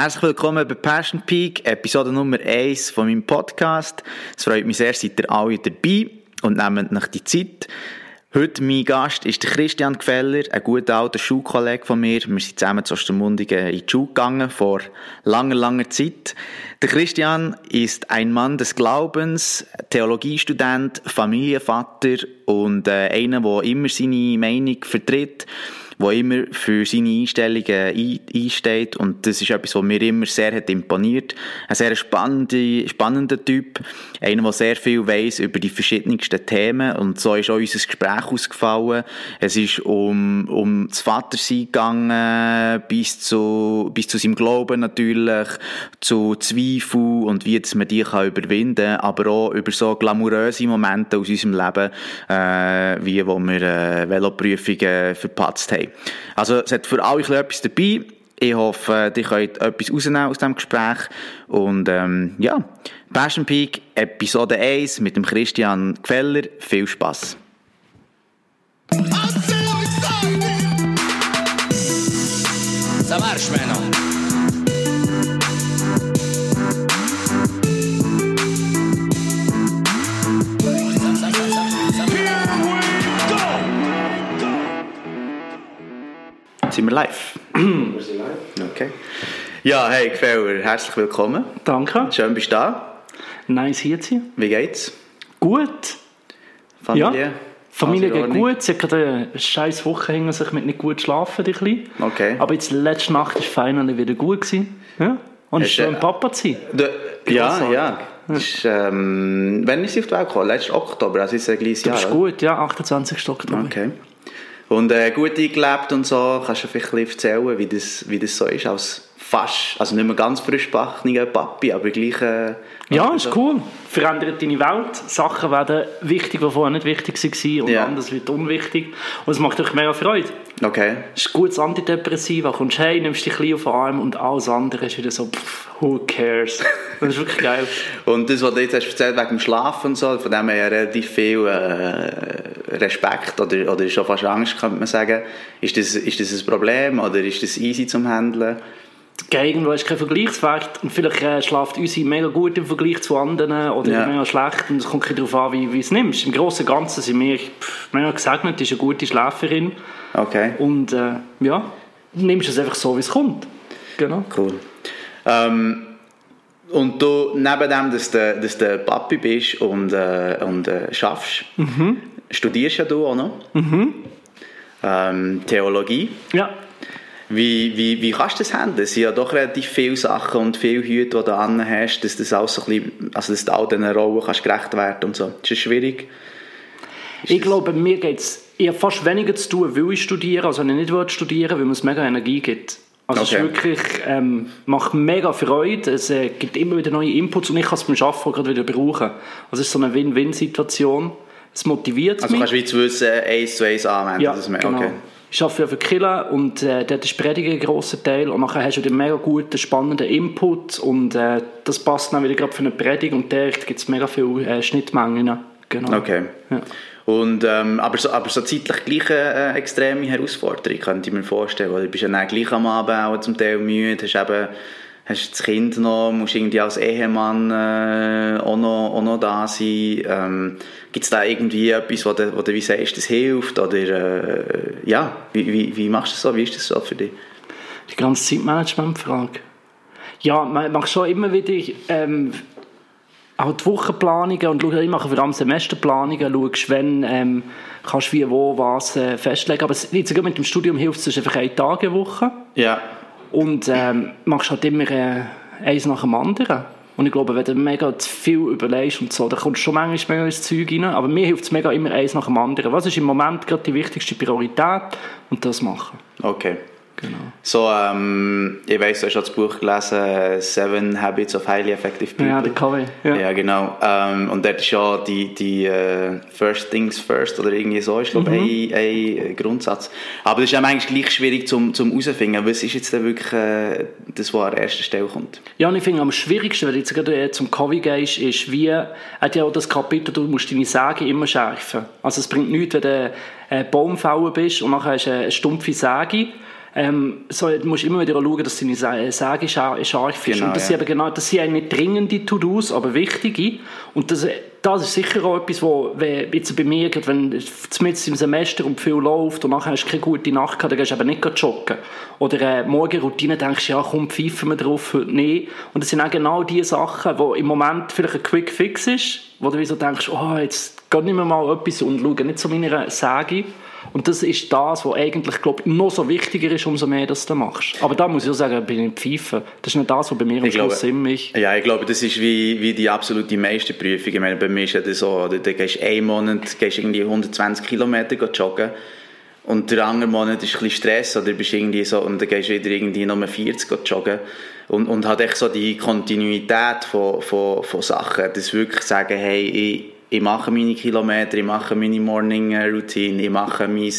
Herzlich willkommen bei Passion Peak, Episode Nummer 1 von meinem Podcast. Es freut mich sehr, seid ihr alle dabei und nehmt nach die Zeit. Heute mein Gast ist Christian Gfeller, ein guter alter Schulkollege von mir. Wir sind zusammen zu Ostermundigen in die Schule gegangen, vor langer, langer Zeit. Der Christian ist ein Mann des Glaubens, Theologiestudent, Familienvater und äh, einer, der immer seine Meinung vertritt der immer für seine Einstellungen einsteht. Und das ist etwas, was mir immer sehr hat imponiert. Ein sehr spannender, spannender Typ. Einer, der sehr viel weiss über die verschiedensten Themen. Und so ist auch unser Gespräch ausgefallen. Es ist um, um das Vatersein gegangen, bis zu, bis zu seinem Glauben natürlich, zu Zweifel und wie man die kann überwinden kann, aber auch über so glamouröse Momente aus unserem Leben, äh, wie wo wir äh, Veloprüfungen verpatzt haben. Also es hat für alle etwas dabei. Ich hoffe, ihr könnt etwas rausnehmen aus diesem Gespräch. Und ähm, ja, Passion Peak Episode 1 mit dem Christian Gfeller. Viel Spaß. Ça marche Sind wir live? Wir sind live. Okay. Ja, hey, Gfeller, herzlich willkommen. Danke. Schön, bist du da. Nice hier zu sein. Wie geht's? Gut. Familie? Ja. Familie geht gut. Sie hat gerade eine scheiß Woche hinter sich mit nicht gut schlafen. die Kleine. Okay. Aber jetzt letzte Nacht war finally wieder gut. Gewesen. Ja. Und ist du- schön, Papa zu sein. De, ja, ja. Das Ist, ähm, wann ist sie auf die Welt gekommen? Letztes Oktober, also ist ein gleiches Du Jahr. bist oder? gut, ja. 28. Oktober. Okay. Und äh, gut eingelebt und so, kannst du vielleicht erzählen, wie das, wie das so ist, als fast, also nicht mehr ganz frisch gebackener Papi, aber gleich... Äh, Ja, ist cool. Verändert deine Welt. Sachen werden wichtig, die vorher nicht wichtig waren. Und Ja. anders wird unwichtig. Und es macht euch mega Freude. Okay. Es ist ein gutes Antidepressiv. Du kommst heim, nimmst dich ein bisschen auf den Arm und alles andere ist wieder so, pff, who cares. Das ist wirklich geil. Und das, was du jetzt hast erzählt wegen dem Schlafen und so, von dem her ja relativ viel äh, Respekt oder, oder schon fast Angst, könnte man sagen. Ist das, ist das ein Problem oder ist das easy zum Handeln? Irgendwo ist kein Vergleichswert und vielleicht äh, schlaft unsere mega gut im Vergleich zu anderen oder Ja. mega schlecht und es kommt darauf an, wie, wie du es nimmst. Im Großen und Ganzen sind wir pff, mega gesegnet, ist eine gute Schläferin Okay, und äh, ja, nimmst es einfach so, wie es kommt. Genau. cool. Ähm, und du, neben dem, dass du, dass du Papi bist und, äh, und äh, schaffst, studierst ja du auch noch. Ähm, Theologie. Ja. Wie, wie, wie kannst du das handeln? Es sind ja doch relativ viele Sachen und viele Hüte, die du an hast, dass das alles so ein bisschen, also dass du all diesen Rollen kannst gerecht werden und so. Ist das schwierig? Ich glaube, mir geht es eher fast weniger zu tun, weil ich studiere, als wenn ich nicht will studieren weil mir es mega Energie gibt. Also es Okay. ist wirklich, ähm, macht mega Freude, es äh, gibt immer wieder neue Inputs und ich kann es beim Arbeiten gerade wieder brauchen. Also es ist so eine Win-Win-Situation. Es motiviert Also mich. kannst du wie zu wissen, eins zu eins anwenden. ja, das mehr. genau. Ich arbeite ja für Kille und äh, dort ist Predigen ein grosser Teil und nachher hast du wieder mega guten, spannenden Input und äh, das passt dann wieder gerade für eine Predigt und da gibt es mega viele äh, Schnittmengen. Genau. Okay. Ja. Und, ähm, aber, so, aber so zeitlich gleich eine äh, extreme Herausforderung, könnte ich mir vorstellen. Weil du bist ja dann gleich am Abend auch zum Teil müde, hast eben hast das Kind noch, musst irgendwie als Ehemann äh, auch, noch, auch noch da sein. Ähm, Gibt es da irgendwie etwas, wo du, wo du wie sagst, das hilft? Oder äh, ja, wie, wie, wie machst du das so? Wie ist das so für dich? Die ganze Zeitmanagement-Frage. Ja, man macht schon immer wieder ähm, auch die Wochenplanungen und ich mache vor allem Semesterplanungen, schaust, wenn ähm, kannst wie, wo, was äh, festlegen. Aber jetzt mit dem Studium hilft es, es ist einfach eine Tagewoche Ja. Und ähm, machst halt immer äh, eins nach dem anderen. Und ich glaube, wenn du mega zu viel überlegst und so, dann kommst du schon manchmal ins Zeug rein. Aber mir hilft es mega immer eins nach dem anderen. Was ist im Moment gerade die wichtigste Priorität? Und das machen. Okay. Genau. So, ähm, ich weiss, du hast das Buch gelesen, Seven Habits of Highly Effective People. Ja, der KW. Ja. Ja, genau. Ähm, und dort ist ja die, die äh, First Things First oder irgendwie so, ist glaube ich ein, ein Grundsatz. Aber das ist ja manchmal gleich schwierig zum, zum herausfinden, was ist jetzt denn wirklich äh, das, was an erster Stelle kommt. Ja, und ich finde am schwierigsten, wenn du jetzt gerade äh, zum Covid gehst, ist, wie, hat ja auch das Kapitel, du musst deine Säge immer schärfen. Also es bringt nichts, wenn du äh, Baumfauer bist und nachher hast du eine stumpfe Säge, ähm, so, du musst immer wieder schauen, dass deine Sa- Säge scha- scharf ist. Genau, und das ja. sind genau, das sind nicht dringende To-Dos, aber wichtige. Und das, das ist sicher auch etwas, wo, wenn, jetzt bei mir, wenn du mitten im Semester und viel läuft und nachher hast du keine gute Nacht gehabt, dann gehst du eben nicht joggen. Oder äh, Morgenroutine denkst du, ja komm, pfeifen wir drauf, heute nicht. Und das sind auch genau die Sachen, wo im Moment vielleicht ein Quick Fix ist, wo du so denkst, oh, jetzt geh nicht mehr mal etwas und schau nicht zu meiner Säge. Und das ist das, was eigentlich, glaub, noch so wichtiger ist, umso mehr das du machst. Aber da muss ich auch sagen, bin ich pfeifen. Das ist nicht das, was bei mir am Ich glaube- Schluss immer ist. Ja, ich glaube, das ist wie, wie die absolute Meisterprüfung. Ich meine, bei mir ist ja das so, oder, du gehst einen Monat gehst irgendwie 120 Kilometer joggen und der andere Monat ist ein bisschen Stress oder bist irgendwie so, und dann gehst du wieder irgendwie nur 40 go joggen und, und hat echt so die Kontinuität von, von, von Sachen, das wirklich sagen, hey, ich, ich mache meine Kilometer, ich mache meine Morning Routine, ich mache mein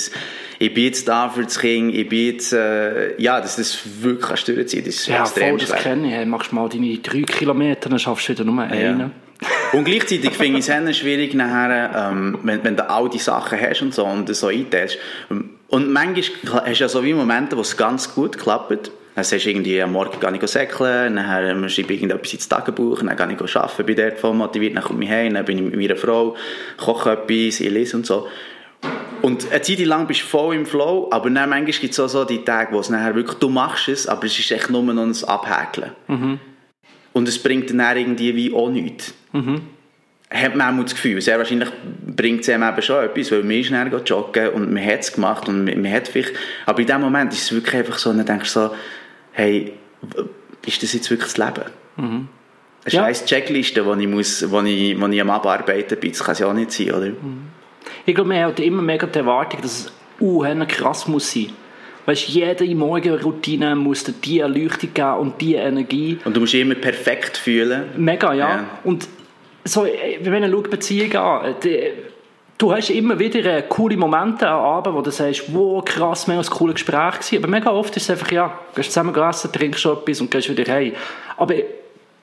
ich bin jetzt da für das Kind, ich bin jetzt, äh, ja, dass das wirklich durchziehen, das ist Ja, extrem voll, das schwer. kenne ich. Hey, machst mal deine drei Kilometer, dann schaffst du wieder nur einen. Und gleichzeitig finde ich es eher schwierig nachher, ähm, wenn, wenn du all die Sachen hast und so und das so einteilst. Und manchmal hast du ja so wie Momente, wo es ganz gut klappt. Dann sagst du irgendwie, am Morgen gehe ich säckeln, dann schreibe ich irgendetwas ins Tagebuch, dann gehe ich arbeiten, bin dort voll motiviert, dann komme ich heim, dann bin ich mit meiner Frau, koche etwas, ich lese und so. Und eine Zeit lang bist du voll im Flow, aber dann manchmal gibt es auch so die Tage, wo es nachher wirklich, du machst es, aber es ist echt nur noch ein Abhäkeln. Und es bringt dann irgendwie wie auch nichts. Hat man auch das Gefühl, sehr wahrscheinlich bringt es einem eben schon etwas, weil man ist dann joggen und man hat es gemacht und man, man hat vielleicht, aber in dem Moment ist es wirklich einfach so, dann denkst du so, hey, ist das jetzt wirklich das Leben? Eine Ja. scheiß Checkliste, die ich, muss, wo ich, wo ich am Abarbeiten bin, das kann es ja auch nicht sein, oder? Ich glaube, man hat immer mega die Erwartung, dass es uh, krass muss sein. Weißt, jede Morgenroutine muss dir die Erleuchtung geben und die Energie. Und du musst dich immer perfekt fühlen. Mega, ja. Ja. Und so, äh, wenn man schaut, Beziehungen an, die, du hast immer wieder äh, coole Momente am Abend, wo du sagst, wow, krass, mega ein cooles Gespräch gewesen. Aber mega oft ist es einfach, ja, gehst zusammen essen, trinkst etwas und gehst wieder heim. Aber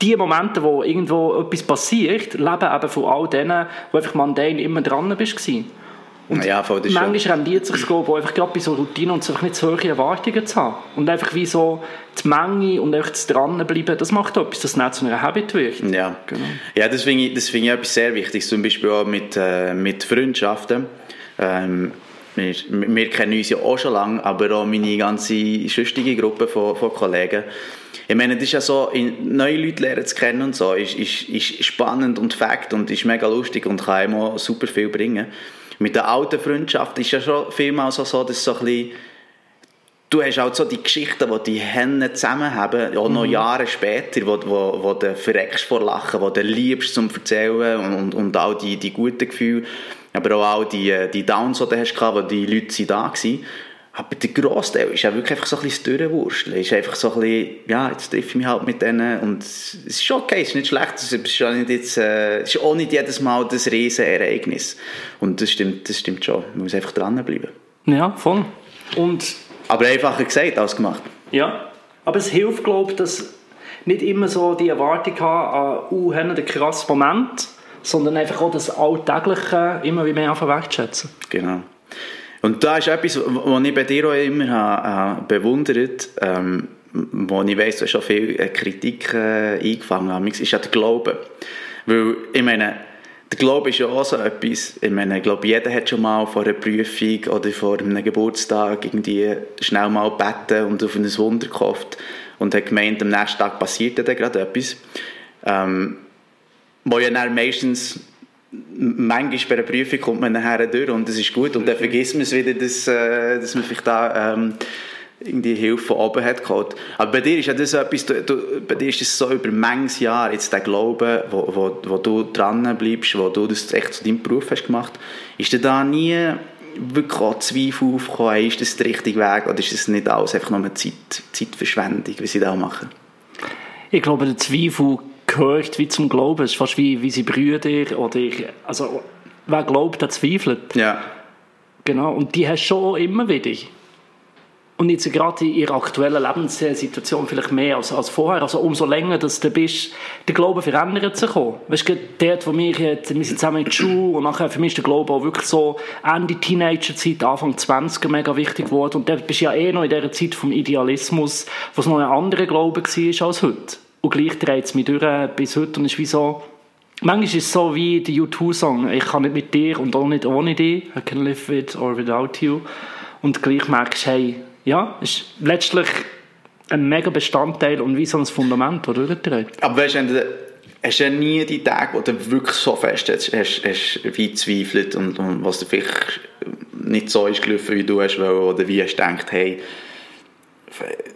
die Momente, wo irgendwo etwas passiert, leben eben von all denen, wo einfach mundane immer dran bist gewesen. Ja, voll, das ist schon- Manchmal rendiert es sich wo einfach gerade bei so Routinen und so einfach nicht zu hohe Erwartungen zu haben. Und einfach wie so die Menge und einfach das Dranbleiben, das macht etwas, dass es nicht zu einer Habit wird. Ja, Genau. ja das finde ich, das finde ich etwas sehr Wichtiges, zum Beispiel auch mit, äh, mit Freundschaften. Ähm, wir, wir kennen uns ja auch schon lange, aber auch meine ganze schüchtige Gruppe von, von Kollegen. Ich meine, das ist ja so, neue Leute lernen zu kennen und so, ist, ist, ist spannend und fakt und ist mega lustig und kann auch super viel bringen. Mit der alten Freundschaft ist ja schon vielmals so, dass so ein bisschen du hast auch so die Geschichten, die die Hände zusammen haben, auch noch Jahre später, wo, wo, wo du verreckst vor Lachen, wo du liebst zum Erzählen und, und, und auch die, die guten Gefühle, aber auch all die, die Downs, die du hast, wo die Leute sind da waren. Aber der Grossteil ist ja wirklich einfach so ein bisschen das Durchwursteln. ist einfach so ein bisschen, ja, jetzt treffe ich mich halt mit denen und es ist okay, es ist nicht schlecht, es ist auch nicht, jetzt, äh, es ist auch nicht jedes Mal das Riesenereignis. Und das stimmt, das stimmt schon, man muss einfach dranbleiben. Ja, voll. Und Aber einfacher gesagt als gemacht. Ja, aber es hilft, glaube ich, dass nicht immer so die Erwartung haben an uh, haben einen krassen Moment, sondern einfach auch das Alltägliche immer wie mehr anfangen wertschätzen. Genau. Und da ist etwas, was ich bei dir auch immer habe, äh, bewundert ähm, wo ich weiss, du hast schon viel äh, Kritik äh, eingefangen hast, ist ja der Glaube. Weil, ich meine, der Glaube ist ja auch so etwas, ich meine, ich glaube, jeder hat schon mal vor einer Prüfung oder vor einem Geburtstag irgendwie schnell mal gebeten und auf ein Wunder gehofft und hat gemeint, am nächsten Tag passiert dann gerade etwas. Ähm, wo ja dann meistens manchmal bei einer Prüfung kommt man nachher durch und das ist gut und dann vergisst man es wieder, dass, äh, dass man vielleicht da ähm, irgendwie Hilfe von oben hat geholt. Aber bei dir ist ja das etwas, du, du, bei dir ist das so über manches Jahr jetzt der Glaube, wo, wo, wo du dran bleibst, wo du das echt zu deinem Beruf hast gemacht, ist dir da nie wirklich auch Zweifel aufgekommen, ist das der richtige Weg oder ist das nicht alles einfach nur eine Zeit, Zeitverschwendung, wie sie da machen? Ich glaube, der Zweifel gehört wie zum Glauben. Es ist fast wie, wie sie Brüder oder also wer glaubt, der zweifelt. Ja. Genau. Und die hast du schon immer wieder. Und jetzt gerade in ihrer aktuellen Lebenssituation vielleicht mehr als, als vorher. Also umso länger dass du bist, der Glaube verändert sich auch. Weißt du, dort, wo wir jetzt, wir sind zusammen in der Schule und nachher für mich ist der Glaube auch wirklich so Ende Teenagerzeit, Anfang 20er mega wichtig geworden. Und dort bist du ja eh noch in dieser Zeit vom Idealismus, wo es noch ein anderer Glaube war als heute. Und gleich dreht es mich durch bis heute und ist wie so, manchmal ist es so wie der U2-Song, ich kann nicht mit dir und auch nicht ohne dich, I can live with or without you. Und gleich merkst du, hey, ja, ist letztlich ein mega Bestandteil und wie so ein Fundament, das durchträgt. Aber weißt du, hast du ja nie die Tage, wo du wirklich so fest hast, hast, hast wie zweifelt und, und was dir vielleicht nicht so ist gelaufen, wie du hast wollen, oder wie hast du gedacht, hey,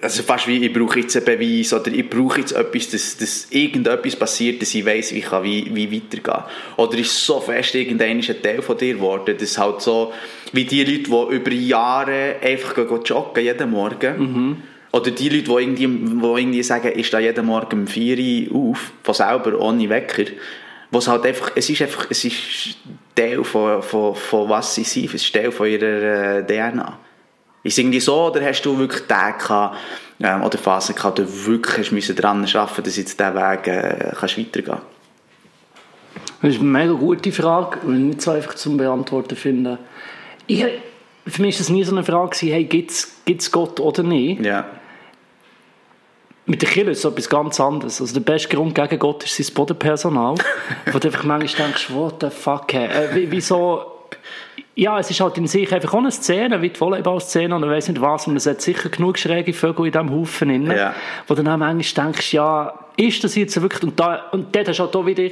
also fast wie, ich brauche jetzt einen Beweis oder ich brauche jetzt etwas, dass, dass irgendetwas passiert, dass ich weiss, wie ich kann, wie, wie weitergehen Oder ist so fest irgendein ein Teil von dir geworden, dass halt so, wie die Leute, die über Jahre einfach gehen, joggen jeden Morgen, mhm. oder die Leute, die irgendwie, die irgendwie sagen, ich stehe jeden Morgen um 4 Uhr auf, von selber, ohne Wecker, was halt einfach, es ist einfach, es ist Teil von, von, von was sie sind, es ist Teil von ihrer äh, DNA. Ist es irgendwie so, oder hast du wirklich Tage gehabt, ähm, oder Phasen gehabt, wo du wirklich hast daran arbeiten dass jetzt diesen Weg äh, kannst weitergehen Das ist eine mega gute Frage, ich nicht so einfach zum Beantworten finde. Ich, für mich war es nie so eine Frage, hey, gibt es Gott oder nicht? Ja. Mit der Kirche ist es etwas ganz anderes. Also der beste Grund gegen Gott ist sein Bodenpersonal. wo du einfach manchmal denkst, what the fuck, hey? äh, wieso ja, es ist halt in sich einfach auch eine Szene, wie die Volleyballszene oder weiss nicht was, und es hat sicher genug schräge Vögel in diesem Haufen drin, ja. wo du dann manchmal denkst, ja, ist das jetzt wirklich, und, da, und dort hast du halt auch wieder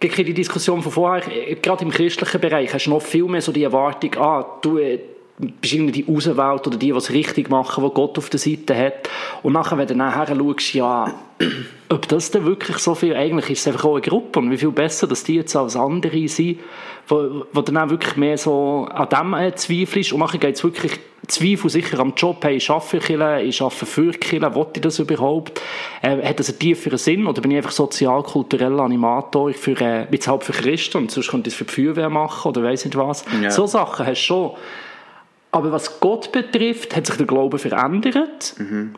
die Diskussion von vorher, gerade im christlichen Bereich hast du noch viel mehr so die Erwartung, ah, du bist irgendwie die Außenwelt oder die, die es richtig machen, die Gott auf der Seite hat. Und nachher, wenn du nachher schaust, ja, ob das denn wirklich so viel, eigentlich ist es einfach auch eine Gruppe und wie viel besser, dass die jetzt als andere sind, wo, wo dann auch wirklich mehr so an dem äh, zweifelst und nachher geht es wirklich Zweifel sicher am Job, hey, ich arbeite Kirche, ich arbeite für Kirche, will ich das überhaupt? Äh, hat das einen tieferen Sinn oder bin ich einfach sozial-kultureller Animator für, äh, jetzt halt für Christen und sonst könnte ich es für die Feuerwehr machen oder weiss nicht was. Ja. So Sachen hast du schon. Aber was Gott betrifft, hat sich der Glaube verändert. Mhm.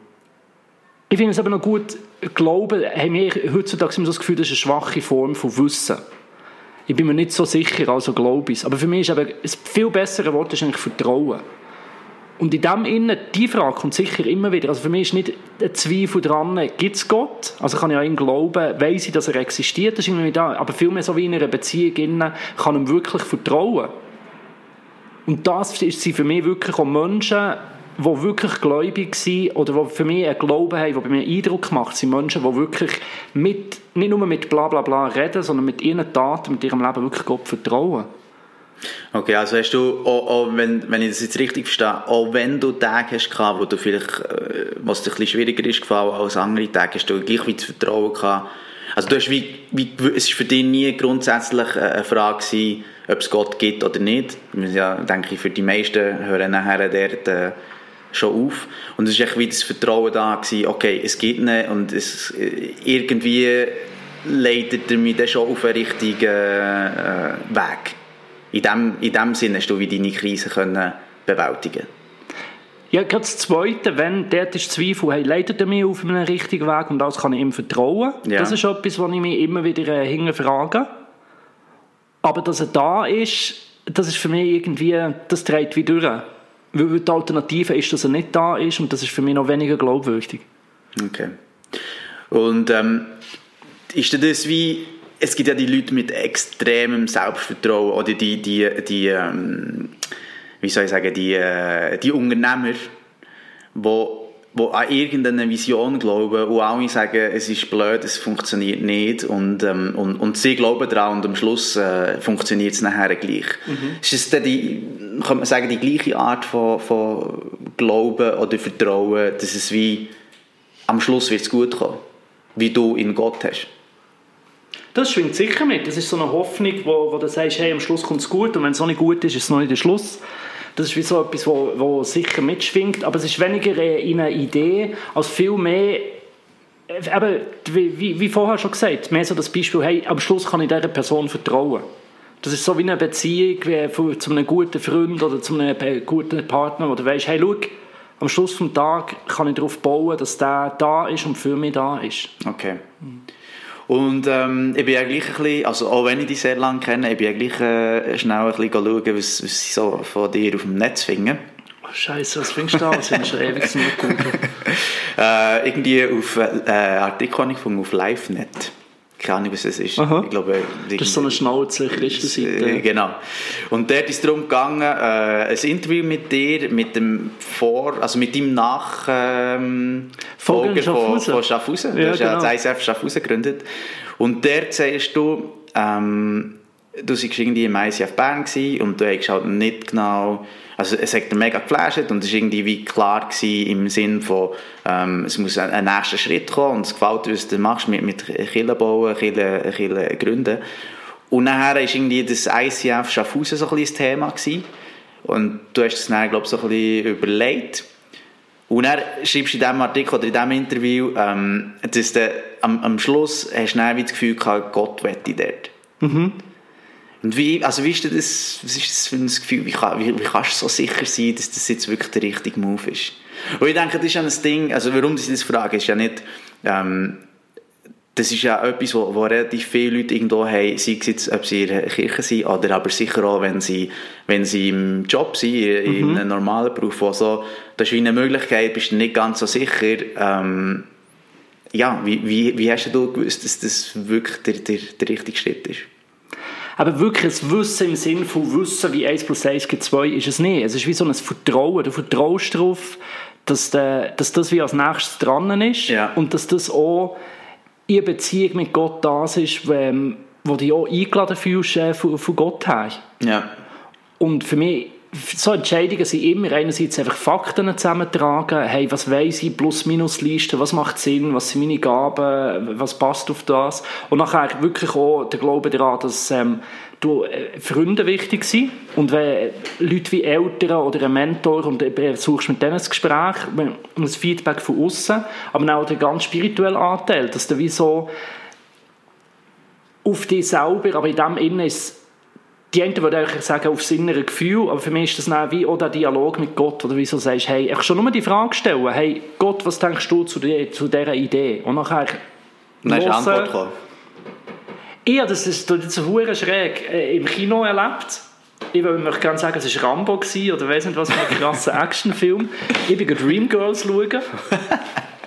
Ich finde es aber noch gut, Glauben, haben wir heutzutage immer so das Gefühl, das ist eine schwache Form von Wissen. Ich bin mir nicht so sicher, also glaube ich Aber für mich ist aber ein viel besseres Wort ist eigentlich Vertrauen. Und in dem Innen, die Frage kommt sicher immer wieder. Also für mich ist nicht ein Zweifel dran, gibt es Gott? Also kann ich an ihn glauben, weiß ich, dass er existiert, das ist irgendwie da. Aber vielmehr so wie in einer Beziehung innen, kann ihm wirklich vertrauen. Und das sind für mich wirklich auch Menschen, die wirklich gläubig sind oder die für mich einen Glauben haben, die bei mir Eindruck macht, sind Menschen, die wirklich mit, nicht nur mit bla bla bla reden, sondern mit ihren Taten, mit ihrem Leben wirklich Gott vertrauen. Okay, also hast du, auch, auch wenn, wenn ich das jetzt richtig verstehe, auch wenn du Tage hast gehabt, wo du vielleicht, äh, was dir ein bisschen schwieriger ist gefallen als andere Tage, hast du gleich wie das Vertrauen gehabt. Also du hast wie, wie, es ist für dich nie grundsätzlich eine Frage gewesen, ob es Gott gibt oder nicht. Ja, denke ich, für die meisten hören nachher dort, äh, schon auf. Und es war echt wie das Vertrauen da, gewesen, okay, es gibt ihn und es, äh, irgendwie leitet er mich dann schon auf einen richtigen äh, Weg. In dem, in dem Sinne hast du wie deine Krise können bewältigen ja, gerade das Zweite, wenn dort ist Zweifel, hey, leitet er mich auf einen richtigen Weg und das kann ich ihm vertrauen. Ja. Das ist etwas, was ich mich immer wieder äh, hinterfrage. Aber dass er da ist, das ist für mich irgendwie, das dreht wie durch. Weil die Alternative ist, dass er nicht da ist und das ist für mich noch weniger glaubwürdig. Okay. Und ähm, ist das wie, es gibt ja die Leute mit extremem Selbstvertrauen oder die, die, die ähm, wie soll ich sagen, die, äh, die Unternehmer, die die an irgendeine Vision glauben und alle sagen, es ist blöd, es funktioniert nicht und, ähm, und, und sie glauben daran und am Schluss äh, funktioniert es nachher gleich. Mhm. Ist es dann die, könnte man sagen, die gleiche Art von, von Glauben oder Vertrauen, dass es wie am Schluss wird es gut kommen, wie du in Gott hast? Das schwingt sicher mit. Das ist so eine Hoffnung, wo, wo du sagst, hey, am Schluss kommt es gut und wenn es noch nicht gut ist, ist es noch nicht der Schluss. Das ist wie so etwas, wo, wo sicher mitschwingt, aber es ist weniger in einer Idee als viel mehr äh, eben, wie, wie vorher schon gesagt, mehr so das Beispiel, hey, am Schluss kann ich dieser Person vertrauen. Das ist so wie eine Beziehung wie zu einem guten Freund oder zu einem guten Partner, wo du weißt, hey, schau, am Schluss des Tages kann ich darauf bauen, dass der da ist und für mich da ist. Okay. Und ähm, ich bin ja gleich ein bisschen, also auch wenn ich dich sehr lange kenne, ich bin ja gleich äh, schnell ein bisschen schauen, was, was ich so von dir auf dem Netz finde. Oh, Scheiße, was findest du da? Das sind schon ewig zum Googeln. Äh, irgendwie auf äh, Artikel habe ich gefunden auf LiveNet. Keine Ahnung, was das ist. Aha. Ich glaube, Das ist so eine Schnauze Äh, Christenseite. Genau. Und dort ist es darum gegangen, äh, ein Interview mit dir, mit dem Vor, also mit deinem Nach, ähm, von, von Schaffhausen. Ja, du hast ja genau. das ISF Schaffhausen gegründet. Und dort sagst du, ähm, du warst irgendwie im ICF Bern und du hast halt nicht genau, also es hat dir mega geflasht und es war irgendwie wie klar im Sinn von, ähm, es muss ein, ein nächster Schritt kommen und es gefällt dir, was du machst mit, mit Kirchen bauen, Kirchen, Kirchen gründen. Und nachher war irgendwie das ICF Schaffhausen so ein bisschen das Thema gewesen. und du hast es dann, glaube ich, so ein bisschen überlegt. Und dann schreibst du in diesem Artikel oder in diesem Interview, ähm, dass du, am, am Schluss hast du dann wie das Gefühl gehabt, Gott wette dort. Und wie, also wie ist das, was ist das für ein Gefühl, wie, kann, wie, wie kannst du so sicher sein, dass das jetzt wirklich der richtige Move ist? Und ich denke, das ist ja ein Ding, also warum ich das frage, ist ja nicht, ähm, das ist ja etwas, wo, wo relativ viele Leute irgendwo haben, sei es jetzt, ob sie in der Kirche sind, oder aber sicher auch, wenn sie, wenn sie im Job sind, in, in einem normalen Beruf, wo so, das ist wie eine Möglichkeit, bist du nicht ganz so sicher, ähm, ja, wie, wie, wie hast du gewusst, dass das wirklich der, der, der richtige Schritt ist? Aber wirklich ein Wissen im Sinne von Wissen, wie 1 plus 1 gibt 2, ist es nicht. Es ist wie so ein Vertrauen. Du vertraust darauf, dass, der, dass das wie als nächstes dran ist Ja. und dass das auch in Beziehung mit Gott das ist, wo, wo du dich auch eingeladen fühlst äh, von, von Gott her. Ja. Und für mich, so Entscheidungen sind immer einerseits einfach Fakten zusammentragen, hey, was weiss ich, Plus-Minus-Liste, was macht Sinn, was sind meine Gaben, was passt auf das. Und nachher wirklich auch der Glaube daran, dass ähm, du, äh, Freunde wichtig sind und wenn Leute wie Eltern oder ein Mentor und du suchst mit denen ein Gespräch und ein Feedback von außen, aber auch der ganz spirituelle Anteil, dass du wie so auf dich selber, aber in dem Innen ist die einen würden eigentlich sagen, aufs innere Gefühl, aber für mich ist das dann wie auch der Dialog mit Gott, oder wie du sagst, hey, ich schon nur die Frage stellen, hey, Gott, was denkst du zu, die, zu dieser Idee? Und nachher dann eine hören. Antwort gekommen. Ja, das ist so hure schräg äh, im Kino erlebt. Ich möchte gerne sagen, es war Rambo gewesen, oder weiss nicht was für ein krasser Actionfilm. Ich bin Dreamgirls schauen.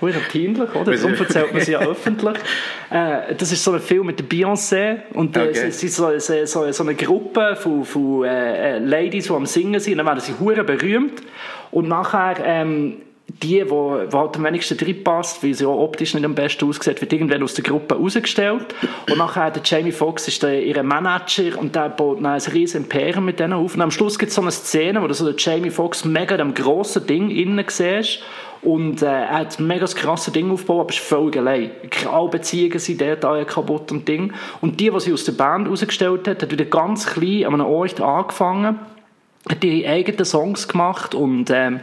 Hure peinlich, oder? Darum erzählt man sie ja öffentlich. Äh, das ist so ein Film mit der Beyoncé und äh, Okay. es ist so, so, so, so eine Gruppe von, von äh, äh, Ladies, die am Singen sind, dann werden sie hure berühmt und nachher ähm, die, wo, wo halt am wenigsten drin passt, weil sie auch optisch nicht am besten aussieht, wird irgendwann aus der Gruppe rausgestellt. Und nachher der Jamie Foxx ist der, ihr Manager und der baut dann ein riesen Imperium mit denen auf. Und am Schluss gibt es so eine Szene, wo du so den Jamie Foxx mega dem grossen Ding innen siehst. Und äh, er hat ein mega krasses Ding aufgebaut, aber ist völlig allein. Alle Beziehungen sind dort alle kaputt und Ding. Und die, die sie aus der Band rausgestellt hat, hat wieder ganz klein an einem Ort angefangen hat ihre eigenen Songs gemacht und ähm,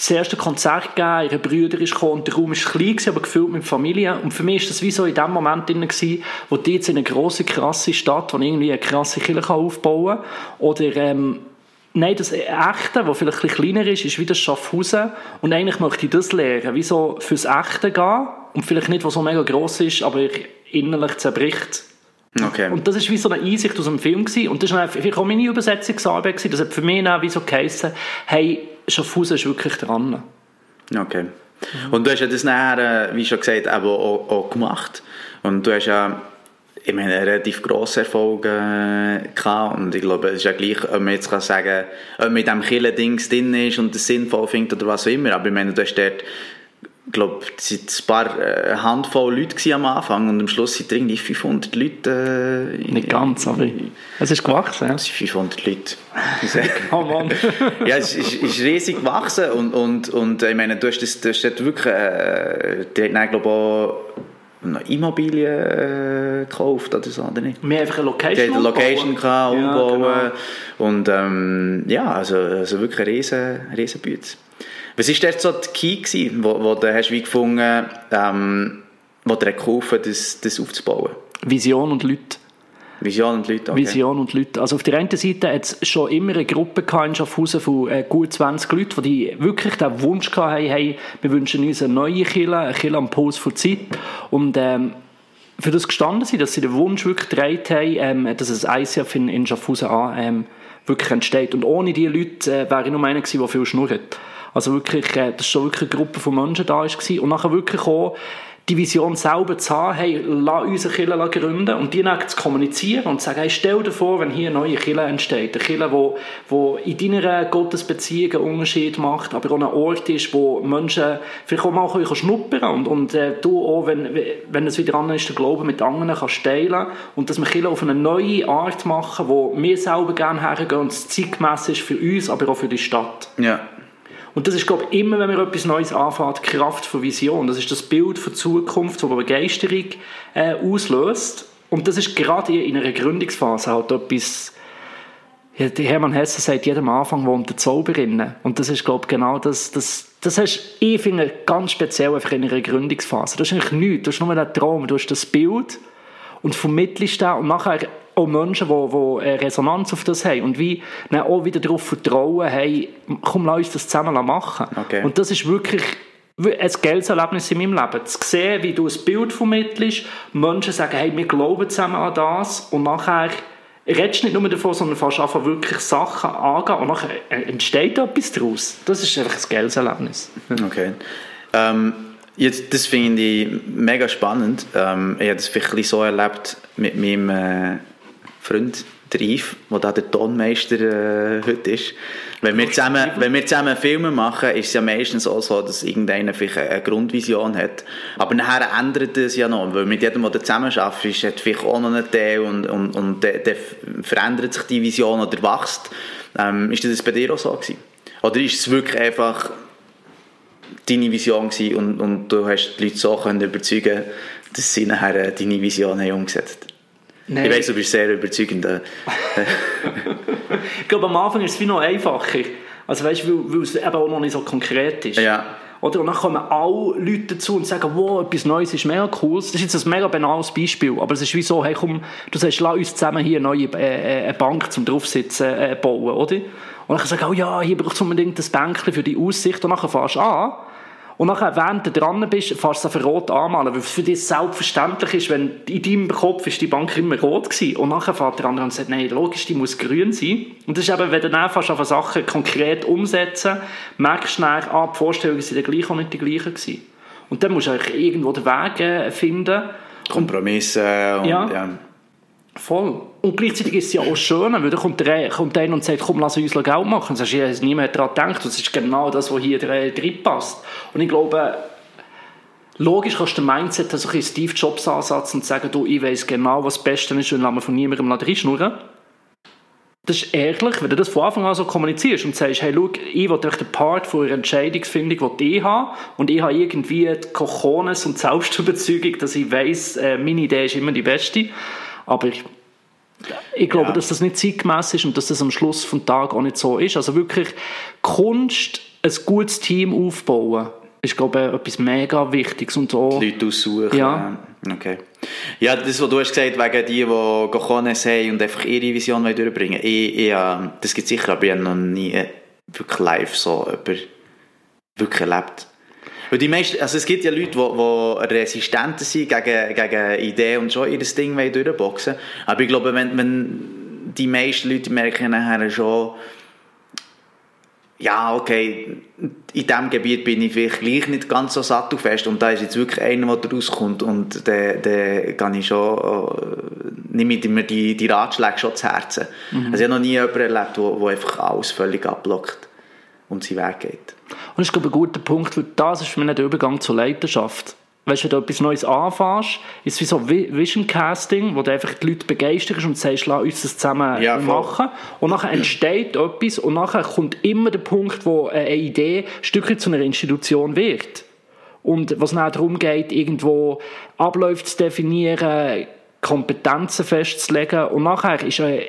das erste Konzert gegeben, ihre Brüder ist gekommen und der Raum war klein, gewesen, aber gefüllt mit Familie. Und für mich war das wie so in dem Moment drin, gewesen, wo die jetzt in eine grosse, krasse Stadt, wo irgendwie eine krasse Kirche aufbauen kann, oder ähm, Nein, das Echte, das vielleicht ein bisschen kleiner ist, ist wie das Schaffhausen. Und eigentlich möchte ich das lernen, wie so fürs Echte gehen. Und vielleicht nicht, was so mega gross ist, aber innerlich zerbricht. Okay. Und das war wie so eine Einsicht aus dem Film. Gewesen. Und das war vielleicht auch meine Übersetzungsarbeit. Gewesen. Das hat für mich dann wie so geheissen, hey, Schaffhausen ist wirklich dran. Okay. Und du hast ja das nachher, äh, wie schon gesagt, eben auch, auch gemacht. Und du hast ja, ich meine, relativ grossen Erfolg äh, gehabt. Und ich glaube, es ist ja gleich, ob man jetzt kann sagen ob man mit diesem Killen-Dings drin ist und das sinnvoll findet oder was auch immer. Aber ich meine, du hast dort, ich glaube, es waren ein paar äh, Handvoll Leute am Anfang und am Schluss sind irgendwie 500 Leute. Äh, Nicht ganz, aber es ist gewachsen. Ja. Es sind 500 Leute. Oh Mann. ja, es ist, ist riesig gewachsen und, und, und ich meine, du hast, das, du hast dort wirklich, äh, die hat dann, glaube ich, auch noch Immobilien äh, gekauft oder so, oder nicht? Wir haben einfach eine Location Die hat eine Location gehabt, Ja, umbauen genau. und ähm, ja, also, also wirklich eine riesen, riesen Bühne. Was war dort so der Key gewesen, wo, wo du hast wie gefunden, ähm, wo dir geholfen das, das aufzubauen? Vision und Leute. Vision und Leute, okay. Vision und Leute. Also auf der einen Seite hat es schon immer eine Gruppe in Schaffhausen von äh, gut 20 Leuten, die wirklich den Wunsch hatten, hey, wir wünschen uns eine neue Kille, eine Kille am Puls von Zeit. Und ähm, für das gestanden sind, dass sie den Wunsch wirklich gedreht haben, ähm, dass es ICF in, in Schaffhausen an ähm, wirklich entsteht. Und ohne diese Leute äh, wäre ich nur einer gewesen, der viel schnurrt. Also wirklich, äh, das schon wirklich eine Gruppe von Menschen da war. Und nachher wirklich auch die Vision selber zu haben, hey, lass uns eine Kirche gründen und die dann zu kommunizieren und zu sagen, hey, stell dir vor, wenn hier eine neue Kirche entsteht, eine Kirche, wo, wo in deiner Gottesbeziehung einen Unterschied macht, aber auch ein Ort ist, wo Menschen vielleicht auch mal können schnuppern und, und äh, du auch, wenn, wenn es wieder an ist, den Glauben mit anderen kannst teilen und dass wir Kirche auf eine neue Art machen, wo wir selber gerne hergehen und es zeitgemäss ist für uns, aber auch für die Stadt. Ja. Und das ist, glaube ich, immer, wenn man etwas Neues anfängt, die Kraft von Vision. Das ist das Bild von Zukunft, das Begeisterung äh, auslöst. Und das ist gerade in einer Gründungsphase halt etwas, ja, Hermann Hesse sagt, jedem Anfang wohnt der Zauberin. Und das ist, glaube ich, genau das, das, das hast, ich finde, ganz speziell einfach in einer Gründungsphase. Das ist eigentlich nichts, du hast nur einen Traum, du hast das Bild und vermittelst das und nachher auch Menschen, die, die eine Resonanz auf das haben und wie dann auch wieder darauf vertrauen, hey, komm, lass uns das zusammen machen. Okay. Und das ist wirklich ein geiles Erlebnis in meinem Leben. Zu sehen, wie du ein Bild vermittelst, Menschen sagen, hey, wir glauben zusammen an das und nachher redest du nicht nur davon, sondern fast einfach wirklich Sachen angehen und nachher entsteht etwas daraus. Das ist einfach ein geiles Erlebnis. Okay. Ähm, jetzt, das finde ich mega spannend. Ähm, ich habe das vielleicht so erlebt mit meinem äh, Freund, der Yves, der da der Tonmeister äh, heute ist. Wenn wir, zusammen, wenn wir zusammen Filme machen, ist es ja meistens auch so, dass irgendeiner vielleicht eine Grundvision hat. Aber nachher ändert es ja noch, weil mit jedem, der zusammen arbeitet, hat vielleicht auch noch einen Teil und, und, und dann verändert sich die Vision oder wächst. Ähm, ist das bei dir auch so gewesen? Oder ist es wirklich einfach deine Vision gewesen und, und du hast die Leute so können überzeugen dass sie nachher deine Vision haben umgesetzt Nein. Ich weiß, du bist sehr überzeugend. ich glaube, am Anfang ist es wie noch einfacher. Also weißt du, weil, weil es eben auch noch nicht so konkret ist. Ja. Oder? Und dann kommen alle Leute dazu und sagen, wow, etwas Neues ist mega cool. Das ist jetzt ein mega banales Beispiel, aber es ist wie so, hey komm, du sagst, lass uns zusammen hier eine neue äh, eine Bank zum draufsitzen äh, bauen, oder? Und dann sagen, oh ja, hier braucht es unbedingt ein Bänkchen für die Aussicht und dann fährst du an und nachher, während du dran bist, fährst du es rot anmalen, weil es für dich selbstverständlich ist, wenn in deinem Kopf ist die Bank immer rot gewesen. Und nachher fährt der andere und sagt, nein, logisch, die muss grün sein. Und das ist eben, wenn du dann fast auf Sachen konkret umsetzen, merkst du dann, ah, die Vorstellungen sind gleich auch nicht die gleichen gewesen. Und dann musst du eigentlich irgendwo den Weg äh, finden. Kompromisse und, ja. ja. Voll. Und gleichzeitig ist es ja auch schön, weil da kommt, der, kommt einer und sagt, komm, lass uns Geld machen. Und sagst, niemand daran gedacht. Das ist genau das, was hier drin passt. Und ich glaube, logisch kannst du den Mindset, also ein Steve Jobs Ansatz und sagen, du, ich weiß genau, was das Beste ist und lass mir von niemandem reinschnurren. Das ist ehrlich, wenn du das von Anfang an so kommunizierst und sagst, hey, schau, ich will den Part von eurer Entscheidungsfindung die ich habe und ich habe irgendwie die Kochones und Selbstüberzeugung, dass ich weiss, äh, meine Idee ist immer die beste. Aber ich, ich glaube, ja. dass das nicht zeitgemäß ist und dass das am Schluss des Tages auch nicht so ist. Also wirklich Kunst, ein gutes Team aufbauen, ist, glaube ich, etwas mega Wichtiges. Und auch, die Leute aussuchen. Ja. Okay. Ja, das, was du hast gesagt, wegen die, die Gochones haben und einfach ihre Vision durchbringen ich, ich, das gibt es sicher, aber ich habe noch nie wirklich live so über wirklich erlebt. Weil die meisten, also es gibt ja Leute, die, die resistent sind gegen, gegen Ideen und schon ihr Ding durchboxen Aber ich glaube, wenn, wenn die meisten Leute merken nachher schon, ja, okay, in diesem Gebiet bin ich vielleicht gleich nicht ganz so sattelfest und da ist jetzt wirklich einer, der rauskommt und dann, dann kann ich schon, äh, nehme ich mir die, die Ratschläge schon zu Herzen. Mhm. Also ich habe noch nie jemanden erlebt, der einfach alles völlig abblockt und seinen Weg geht. Und das ist, glaube ich, ein guter Punkt, weil das ist für mich der Übergang zur Leidenschaft. Weißt du, wenn du etwas Neues anfängst, ist es wie so Vision Casting, wo du einfach die Leute begeisterst und sagst, lass uns das zusammen ja, machen. Und nachher entsteht etwas und nachher kommt immer der Punkt, wo eine Idee ein Stückchen zu einer Institution wird. Und was dann darum geht, irgendwo Abläufe zu definieren, Kompetenzen festzulegen und nachher ist eine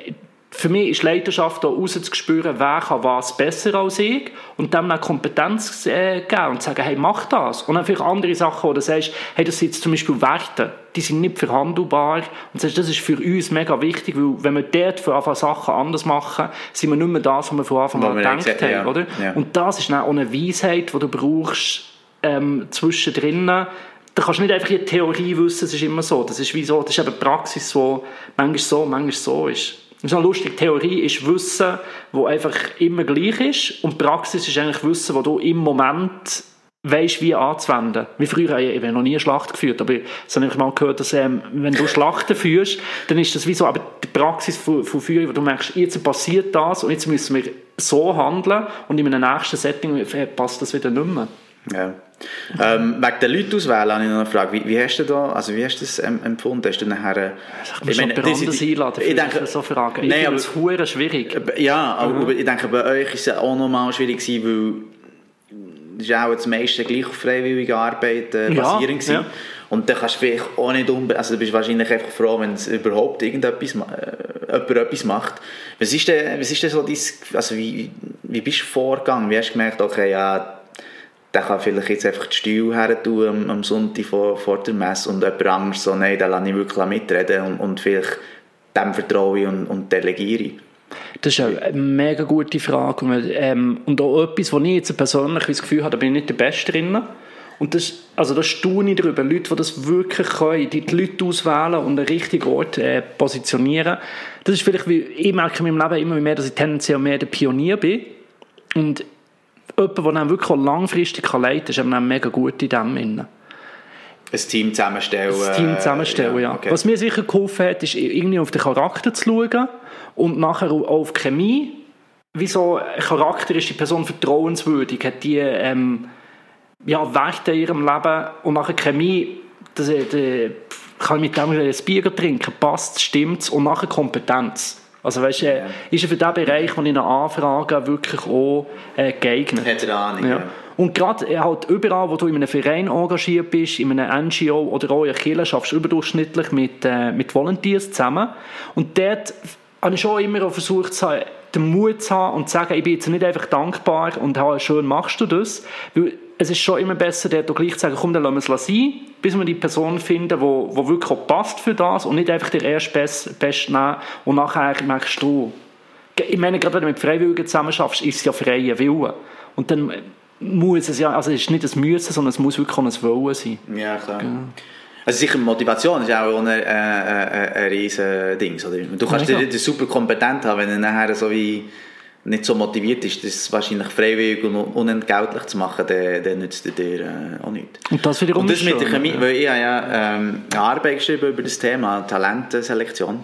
für mich ist Leidenschaft auch rauszuspüren, wer kann was besser als ich und dem eine Kompetenz äh, geben und sagen, hey, mach das. Und dann vielleicht andere Sachen, wo du sagst, hey, das sind jetzt zum Beispiel Werte, die sind nicht verhandelbar und sagst, das ist für uns mega wichtig, weil wenn wir dort von Anfang Sachen anders machen, sind wir nicht mehr das, was wir von Anfang an gedacht gesagt, haben, ja. oder? Ja. Und das ist dann auch eine Weisheit, die du brauchst ähm, zwischendrin. Da kannst du nicht einfach die Theorie wissen, es ist immer so. Das ist wie so, das ist eben Praxis, wo manchmal so, manchmal so ist. Das ist auch lustig, Theorie ist Wissen, wo einfach immer gleich ist und Praxis ist eigentlich Wissen, wo du im Moment weißt, wie anzuwenden. Wie früher, ich habe noch nie eine Schlacht geführt, aber das habe ich mal gehört, dass ähm, wenn du Schlachten führst, dann ist das wie so, aber die Praxis von, von Führung, wo du merkst, jetzt passiert das und jetzt müssen wir so handeln und in einem nächsten Setting äh, passt das wieder nicht mehr. Ja. Ähm, wegen der Leute auswählen habe ich noch eine Frage. Wie, wie hast du da, also wie hast du das empfunden? Hast du nachher... Ich schon meine, das- anderes einladen ich denke, so Fragen. Ich Nein, aber- es schwierig. Ja, aber ich denke, bei euch ist es auch nochmal schwierig gewesen, weil es ist auch das meiste gleich auf freiwillige Arbeit äh, Ja, basierend gewesen. ja. Und dann kannst du vielleicht auch nicht unbe also du bist wahrscheinlich einfach froh, wenn es überhaupt irgendetwas, äh, jemand etwas macht. Was ist denn, was ist denn so dein, also wie, wie bist du vorgegangen? Wie hast du gemerkt, okay, ja, der kann vielleicht jetzt einfach die Stühle her tun am, Sonntag vor, vor der Messe und jemand anderes so, nein, da lasse ich wirklich mitreden und, und vielleicht dem vertraue ich und, und delegiere. Das ist eine mega gute Frage. Und, ähm, und auch etwas, wo ich jetzt persönlich das Gefühl habe, da bin ich nicht der Beste drin. Und das, also da staune ich darüber. Leute, die das wirklich können, die die Leute auswählen und einen richtigen Ort äh, positionieren. Das ist vielleicht, wie ich merke in meinem Leben immer mehr, dass ich tendenziell mehr der Pionier bin. Und jemand, der dann wirklich langfristig leiten kann, ist eben mega gut in dem. Innen. Ein Team zusammenstellen. Das Team zusammenstellen, ja. okay. Was mir sicher geholfen hat, ist irgendwie auf den Charakter zu schauen und nachher auch auf die Chemie. Wieso ein Charakter ist die Person vertrauenswürdig? Hat die ähm, ja, Werte in ihrem Leben? Und nachher Chemie, das, äh, kann ich mit dem ein Bier trinken? Passt, stimmt's? Und nachher Kompetenz. Also weißt, äh, ist er für den Bereich, wo ich Anfrage wirklich auch äh, geeignet? Hat er Ahnung, ja. Und gerade äh, halt überall, wo du in einem Verein engagiert bist, in einem NGO oder auch in Kirche, schaffst du überdurchschnittlich mit, äh, mit Volunteers zusammen. Und dort habe ich schon immer auch versucht, den Mut zu haben und zu sagen, ich bin jetzt nicht einfach dankbar und habe schön machst du das. Weil es ist schon immer besser, dort auch gleich zu sagen, komm, dann lassen wir es sein, bis wir die Person finden, die wo, wo wirklich auch passt für das und nicht einfach der erste Best, Best nehmen und nachher merkst du, ich meine, gerade wenn du mit Freiwilligen zusammenschaffst, ist es ja freier Wille. Und dann muss es ja, also es ist nicht ein Müssen, sondern es muss wirklich auch ein Wollen sein. Ja, klar. Also sicher Motivation ist auch ein, äh, äh, ein riesen Ding. Du kannst Ja, das super kompetent haben, wenn er nachher so wie nicht so motiviert ist, das wahrscheinlich freiwillig und unentgeltlich zu machen, dann, dann nützt es dir äh, auch nichts. Und das wiederum Und das ist mit der Chemie, weil ich habe ja ähm, eine Arbeit geschrieben über das Thema Talentenselektion.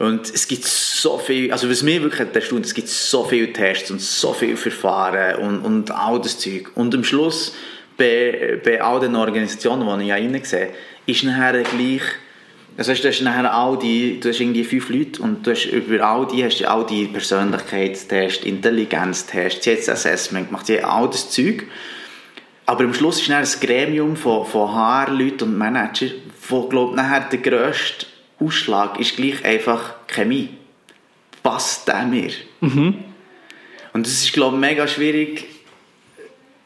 Und es gibt so viel, also was mir wirklich erstaunt, es gibt so viele Tests und so viele Verfahren und, und all das Zeug. Und am Schluss bei, bei all den Organisationen, die ich ja reinsehe, ist nachher gleich also weißt, du hast nachher all die, du hast irgendwie fünf Leute und du hast über all die hast du all die Persönlichkeitstests, Intelligenztests, jetzt Assessment gemacht, all das Zeug. Aber am Schluss ist dann ein Gremium von, von HR-Leuten und Manager, wo, glaube nachher der grösste Ausschlag ist gleich einfach Chemie. Passt der mir? Und das ist, glaube ich, mega schwierig,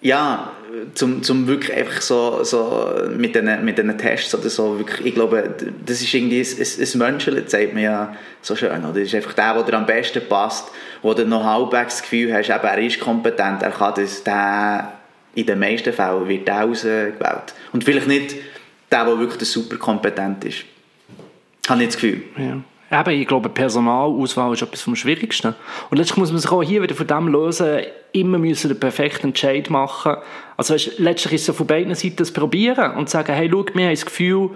ja, zum, zum wirklich einfach so, so mit diesen mit den Tests oder so, wirklich, ich glaube, das ist irgendwie ein, ein, ein Menschenle, sagt man ja so schön, oder? Das ist einfach der, der dir am besten passt, wo du noch halbwegs das Gefühl hast, eben, er ist kompetent, er kann das, der, in den meisten Fällen wird der ausgewählt. Und vielleicht nicht der, der wirklich super kompetent ist. Habe ich das Gefühl. Ja. Eben, ich glaube, Personalauswahl ist etwas vom Schwierigsten. Und letztlich muss man sich auch hier wieder von dem lösen, immer müssen den perfekten Entscheid machen. Also weißt, letztlich ist es ja von beiden Seiten das Probieren und sagen, hey, schau, wir haben das Gefühl,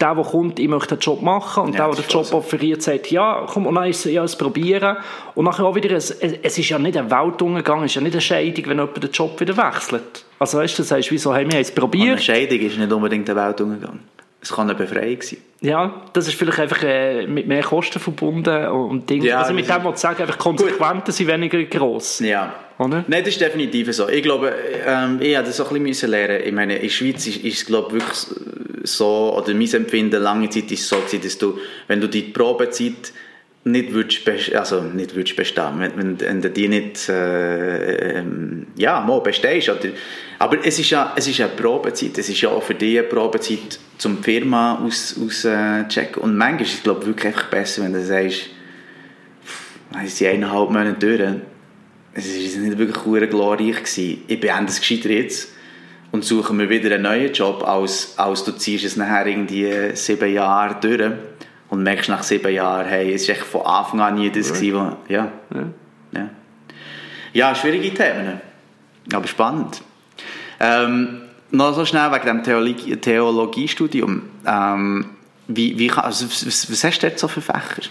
der, der kommt, ich möchte den Job machen und Ja, der, das der den Job so. offeriert, sagt, ja, komm, und dann ist es ja das Probieren. Und nachher auch wieder, es, es ist ja nicht ein Weltuntergang, es ist ja nicht eine Scheidung, wenn jemand den Job wieder wechselt. Also weißt du, du sagst, wieso, hey, wir haben es Und eine probiert. Scheidung ist nicht unbedingt der Weltuntergang. Es kann eine Befreiung sein. Ja, das ist vielleicht einfach äh, mit mehr Kosten verbunden und Dinge. Ja, also mit dem, was ich sagen, einfach Konsequenzen sind weniger gross. Ja. Oder? Nein, das ist definitiv so. Ich glaube, ähm, ich habe das so ein bisschen lernen. Ich meine, in der Schweiz ist, ist es, glaube ich, wirklich so, oder mein Empfinden, lange Zeit ist es so gewesen, dass du, wenn du die Probezeit nicht würdest, also nicht würdest bestehen, wenn, wenn, wenn du die nicht äh, ähm, ja, mal bestehst. Oder, aber es ist, ja, es ist eine Probezeit, es ist ja auch für dich eine Probezeit, zum die Firma aus, aus äh. Und manchmal ist es glaube ich, wirklich einfach besser, wenn du sagst, es sind eineinhalb Monate durch, es ist nicht wirklich glorreich gewesen. Ich beende es gescheiter jetzt und suche mir wieder einen neuen Job, als, als du ziehst es nachher irgendwie sieben Jahre durch und merkst nach sieben Jahren, hey, es ist echt von Anfang an nie das gewesen, wo, ja. ja. Ja, schwierige Themen, aber spannend. Ähm, noch so schnell wegen dem Theologie, Theologiestudium. Ähm, wie, wie kann, also, was, was hast du dort so für Fächer?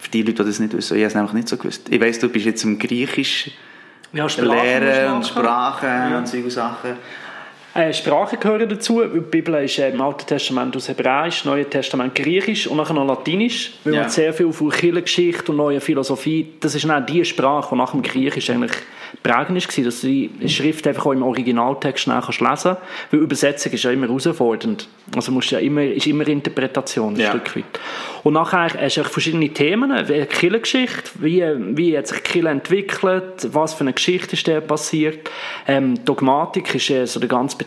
Für die Leute, die das nicht wissen. Ich habe es nämlich nicht so gewusst. Ich weiss, du bist jetzt im Griechisch Ja, Sprachen Lehren und. Sprachen und solche Sachen. Äh, Sprachen gehören dazu. Die Bibel ist äh, im Alten Testament aus Hebräisch, im Neuen Testament Griechisch und nachher noch Latinisch. Weil Ja. man sehr viel von Kirchengeschichte und neue Philosophie, das ist dann die Sprache, die nach dem Griechisch eigentlich prägend war, dass du die Schrift einfach auch im Originaltext schnell kannst lesen kannst. Weil Übersetzung ist ja immer herausfordernd. Also musst ja immer, ist immer Interpretation ein Ja. Stück weit. Und nachher hast du verschiedene Themen, wie Kirchengeschichte, wie, wie hat sich die Kirche entwickelt, was für eine Geschichte ist da passiert. Ähm, Dogmatik ist äh, so der ganze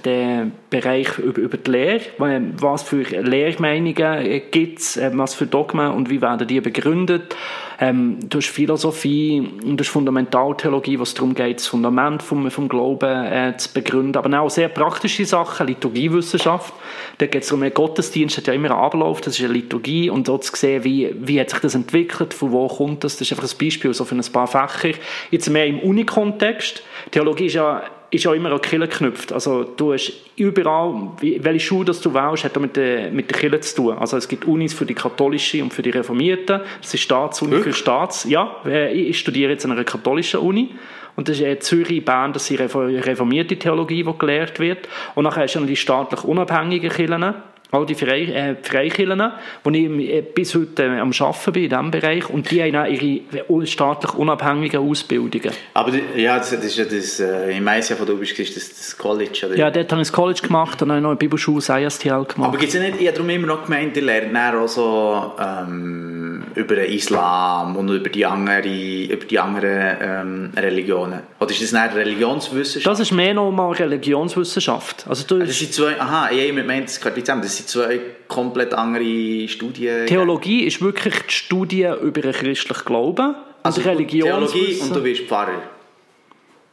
Bereich über, über die Lehre, was für Lehrmeinungen gibt es, äh, was für Dogmen und wie werden die begründet. Ähm, hast Philosophie und du hast Fundamentaltheologie, was darum geht, das Fundament vom, vom Glauben äh, zu begründen, aber auch sehr praktische Sachen, Liturgiewissenschaft. Da geht es darum, Gottesdienst hat ja immer einen Ablauf, das ist eine Liturgie und dort zu sehen, wie, wie hat sich das entwickelt, von wo kommt das, das ist einfach ein Beispiel so für ein paar Fächer. Jetzt mehr im Unikontext. Theologie ist ja ist ja immer an die Kirche geknüpft. Also du hast überall, welche Schule das du wählst, hat auch mit der, mit der Kirche zu tun. Also es gibt Unis für die katholische und für die Reformierten. Das ist Staatsuni für Staats... Ja, äh, ich studiere jetzt an einer katholischen Uni. Und das ist äh, Zürich, Bern, das ist refor- reformierte Theologie, die gelehrt wird. Und nachher hast du noch die staatlich unabhängigen Kirchen, all die Frei, äh, Freikirchen, wo ich äh, bis heute äh, am Arbeiten bin in diesem Bereich. Und die haben auch ihre staatlich unabhängigen Ausbildungen. Aber die- ja, das, das ist ja das, äh, im Meissen, wo du bist, ist das, das College, oder? Ja, dort habe ich das College gemacht und dann noch eine Bibelschule das ISTL gemacht. Aber gibt es nicht, ich habe darum immer noch gemeint, lernt dann auch so ähm, über den Islam und über die, andere, über die anderen ähm, Religionen. Oder ist das dann Religionswissenschaft? Das ist mehr noch mal Religionswissenschaft. Also du, Das sind zwei, aha, ich habe gemeint, das gehört nicht zusammen, das sind zwei komplett andere Studien. Theologie ist wirklich die Studie über den christlichen Glauben. also und Religionswissen. Theologie und du bist Pfarrer.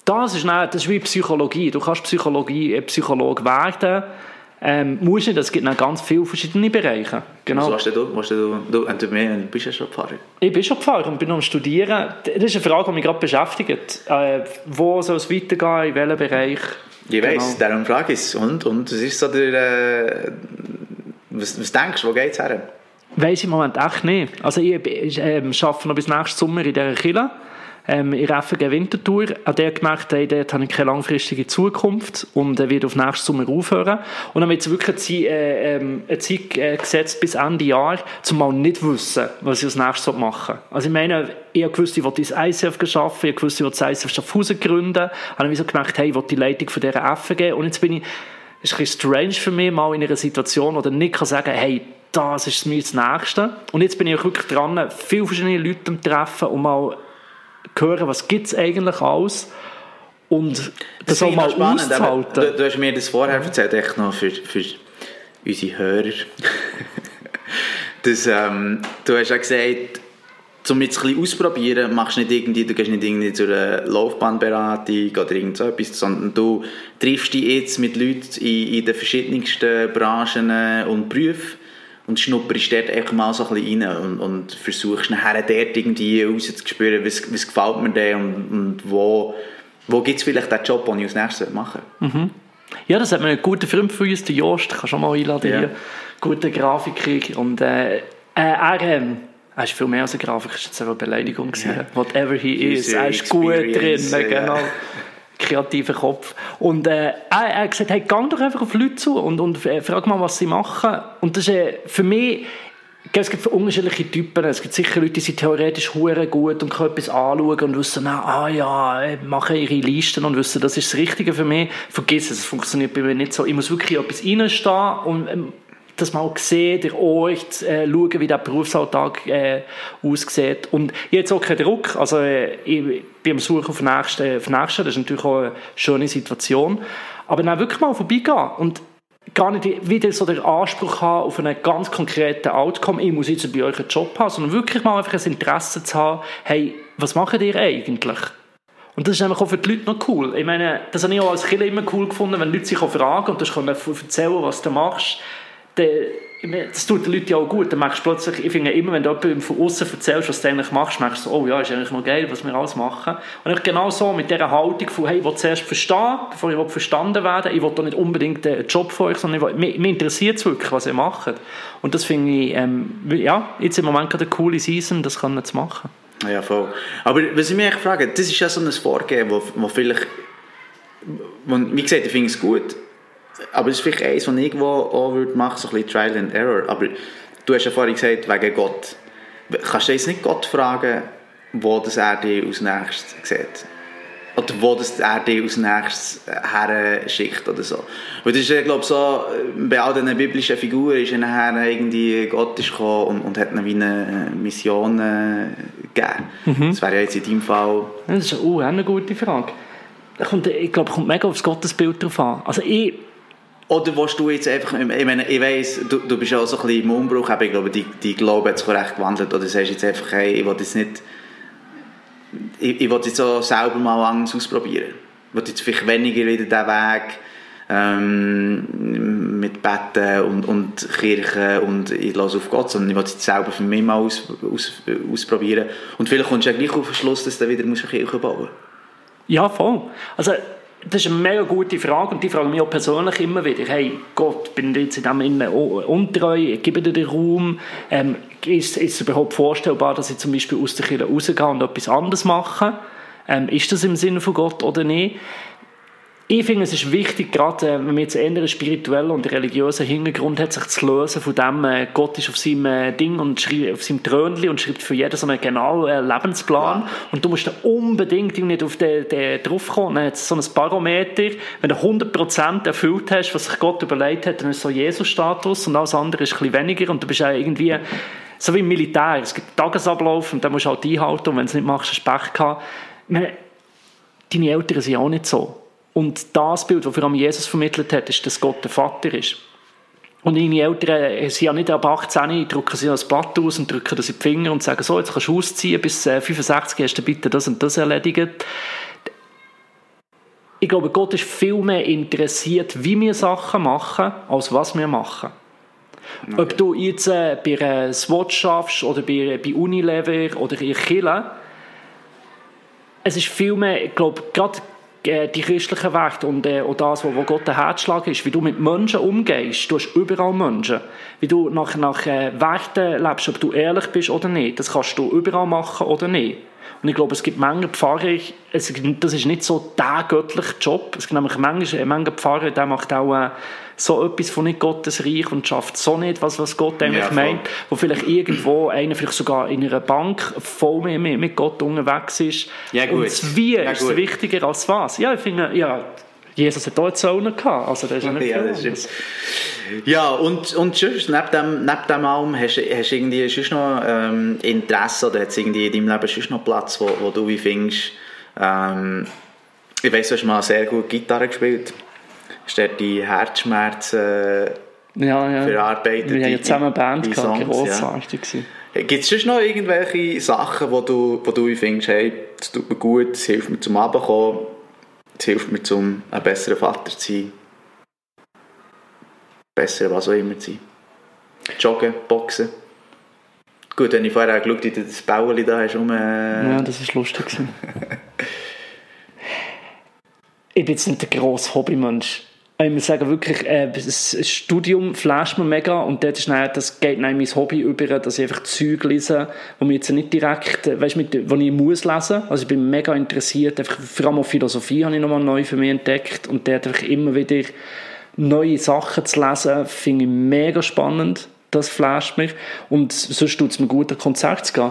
Das ist, nicht, das ist wie Psychologie. Du kannst Psychologie, äh, Psychologe werden. Ähm, musst nicht, es gibt noch ganz viele verschiedene Bereiche. Genau. Was du? Was du, du, du, du bist ja schon Pfarrer. Ich bin schon Pfarrer und bin am Studieren. Das ist eine Frage, die mich gerade beschäftigt. Äh, wo soll es weitergehen, in welchem Bereich? Ich Genau. darum frage ich es. Und, und was ist so der... Äh, was, was denkst du, wo geht es her? Weiss ich im Moment echt nicht. Also ich, ich ähm, arbeite noch bis nächsten Sommer in dieser Kille. Ähm, in Reffingen Wintertour. An der gemerkt, hey, dort habe ich keine langfristige Zukunft und äh, wird auf nächsten Sommer aufhören. Und dann wird es wirklich eine Zeit, äh, ähm, äh, gesetzt bis Ende Jahr, um mal nicht wissen, was ich als nächstes machen soll. Also ich meine, ich gewusst, ich will ins ICF arbeiten, ich gewusst, ich will das ICF Schaffhausen gründen. Habe ich so gemerkt, hey, ich will die Leitung von dieser geben. Und jetzt bin ich, es ist ein bisschen strange für mich, mal in einer Situation, wo ich nicht kann sagen hey, das ist mir das Nächste. Und jetzt bin ich wirklich dran, viele verschiedene Leute zu treffen und mal hören, was gibt es eigentlich alles und das auch finde ich mal spannend, auszuhalten. Du, du hast mir das vorher erzählt, echt noch für, für unsere Hörer. das, ähm, du hast ja gesagt, um jetzt ein bisschen auszuprobieren, machst du nicht irgendwie, du gehst nicht irgendwie zu einer Laufbahnberatung oder irgend so etwas, sondern du triffst dich jetzt mit Leuten in, in den verschiedensten Branchen und Berufen und schnupperst dort einfach mal so ein bisschen rein und, und versuchst nachher dort irgendwie rauszuspüren, was, was gefällt mir denn und, und wo, wo gibt es vielleicht den Job, den ich als nächstes machen will. Ja, das hat mir ein guter Freund von uns, der Jost, kannst du auch mal einladen Ja. hier. Guter Grafiker und äh, äh, er, ähm, er ist viel mehr als ein Grafiker, das war jetzt eine Beleidigung. gewesen. Whatever he is, User er ist gut drin, ja. genau. Kreativer Kopf. Und äh, er, hat gesagt, hey, geh doch einfach auf Leute zu und, und äh, frag mal, was sie machen. Und das ist äh, für mich, es gibt unterschiedliche Typen. Es gibt sicher Leute, die sind theoretisch hure gut und können etwas anschauen und wissen, na, ah ja, äh, machen ihre Listen und wissen, das ist das Richtige für mich. Vergiss es, es funktioniert bei mir nicht so. Ich muss wirklich etwas reinstehen und ähm, das mal sehen, der Ort, äh, schauen, wie der Berufsalltag äh, aussieht. Und jetzt auch keinen Druck. Also, äh, ich bin am Suchen auf nächsten, auf nächsten. Das ist natürlich auch eine schöne Situation. Aber dann wirklich mal vorbeigehen und gar nicht wieder so den Anspruch haben auf einen ganz konkreten Outcome, ich muss jetzt bei euch einen Job haben, sondern wirklich mal einfach ein Interesse zu haben, hey, was macht ihr eigentlich? Und das ist einfach auch für die Leute noch cool. Ich meine, das habe ich auch als Kind immer cool gefunden, wenn Leute sich auch fragen und du kannst erzählen, was du machst. Das tut den Leuten ja auch gut. Dann merkst du plötzlich, ich finde immer, wenn du jemandem von außen erzählst, was du eigentlich machst, merkst du oh ja, ist eigentlich noch geil, was wir alles machen. Und genau so mit dieser Haltung von, hey, ich will zuerst verstehen, bevor ich verstanden werde. Ich will doch nicht unbedingt einen Job von euch, sondern will, mich, mich interessiert es wirklich, was ihr macht. Und das finde ich, ähm, ja, jetzt im Moment gerade eine coole Season, das kann zu machen. Ja, voll. Aber was ich mich frage, das ist ja so ein Vorgehen, wo, wo vielleicht, wo, wie gesagt, ich finde es gut, aber es ist vielleicht eins, was ich auch würde machen, so ein bisschen Trial and Error. Aber du hast ja vorhin gesagt, wegen Gott. Kannst du jetzt nicht Gott fragen, wo das er dich als nächstes sieht? Oder wo das er dich als nächstes her schickt oder so. Weil das ist ja, glaube so, bei all diesen biblischen Figuren ist ja nachher irgendwie Gott ist gekommen und, und hat ihnen wie eine Mission äh, gegeben. Mhm. Das wäre ja jetzt in deinem Fall... Das ist uh, eine gute Frage. Ich glaube, es kommt mega aufs Gottesbild drauf an. Also ich oder willst du jetzt einfach, ich meine, ich weiss, du, du bist ja so ein bisschen im Umbruch, aber ich glaube, die, die Glaube hat sich recht gewandelt. Oder sagst jetzt einfach, hey, ich will jetzt nicht, ich, ich will jetzt auch selber mal anders ausprobieren. Ich will jetzt vielleicht weniger wieder diesen Weg ähm, mit Betten und, und Kirche und ich lasse auf Gott, sondern ich will jetzt selber für mich mal aus, aus, ausprobieren. Und vielleicht kommst du ja gleich auf den Schluss, dass du wieder musst Kirche bauen musst. Ja, voll. Also das ist eine mega gute Frage und die frage mich auch persönlich immer wieder. Hey, Gott, bin ich jetzt in dem Innen untreu? Gebe dir den Raum? Ähm, ist, ist es überhaupt vorstellbar, dass ich zum Beispiel aus der Kirche rausgehe und etwas anderes mache? Ähm, ist das im Sinne von Gott oder nicht? Ich finde, es ist wichtig, gerade äh, wenn man jetzt einen spirituellen und religiösen Hintergrund hat, sich zu lösen von dem, äh, Gott ist auf seinem äh, Ding und schreibt, auf seinem Trönchen und schreibt für jeden so einen genauen Lebensplan. Ja. Und du musst da unbedingt nicht auf den, den draufkommen. Dann so ein Barometer. Wenn du 100% erfüllt hast, was sich Gott überlegt hat, dann ist so Jesus-Status und alles andere ist ein bisschen weniger und du bist ja irgendwie so wie im Militär. Es gibt einen Tagesablauf und den musst du halt einhalten und wenn du es nicht machst, hast du Pech gehabt. Deine Eltern sind auch nicht so. Und das Bild, das vor allem Jesus vermittelt hat, ist, dass Gott der Vater ist. Und meine Eltern äh, sind ja nicht ab 18, drücken sie das Blatt aus und drücken das in die Finger und sagen, so, jetzt kannst du ausziehen, bis 65 äh, hast du bitte das und das erledigt. Ich glaube, Gott ist viel mehr interessiert, wie wir Sachen machen, als was wir machen. Okay. Ob du jetzt äh, bei einer Swatch schaffst oder bei, bei Unilever oder in Chile, es ist viel mehr, ich glaube, gerade die christlichen Werte und äh, auch das, wo Gott der Herzschlag ist, wie du mit Menschen umgehst. Du hast überall Menschen. Wie du nach, nach äh, Werten lebst, ob du ehrlich bist oder nicht. Das kannst du überall machen oder nicht. Und ich glaube, es gibt Menge Pfarrer, es, das ist nicht so der göttliche Job. Es gibt nämlich Menge, Menge Pfarrer, der macht auch äh, so etwas von nicht Gottes Reich und schafft so nicht, was, was Gott eigentlich ja, meint, wo vielleicht irgendwo einer vielleicht sogar in einer Bank voll mit, mit Gott unterwegs ist. Ja, gut. Und das Wie ja, ist gut. wichtiger als was. Ja, ich finde, ja, Jesus hat auch einen Sohn gehabt, also das ist okay, ja, das ist ja, und, und sonst, neben dem, neben dem Album, hast, hast du irgendwie sonst noch ähm, Interesse oder hat es irgendwie in deinem Leben sonst noch Platz, wo, wo du wie findest, ähm, ich weiss, du hast mal sehr gut Gitarre gespielt hast dort die Herzschmerzen äh, ja, ja. verarbeitet. Wir haben ja zusammen eine Band gehabt, grossartig ja. Gibt es sonst noch irgendwelche Sachen, wo du, wo du findest, hey, das tut mir gut, das hilft mir zum Abkommen, das hilft mir zum ein besserer Vater zu sein, besser was auch immer zu sein. Joggen, Boxen. Gut, wenn ich vorher auch geschaut habe, das Bauli da hast, um... Äh... Ja, das war lustig. ich bin jetzt nicht der grosse Hobbymensch. Ich muss sagen, wirklich, äh, das Studium flasht mir mega und dort ist dann, das geht dann mein Hobby über, dass ich einfach Zeug lese, wo mir jetzt nicht direkt, äh, weißt du, wo ich muss lesen. Also ich bin mega interessiert, einfach, vor allem auch Philosophie habe ich nochmal neu für mich entdeckt und dort einfach immer wieder neue Sachen zu lesen, finde ich mega spannend. Das flasht mich. Und sonst tut es mir gut, ein Konzert zu gehen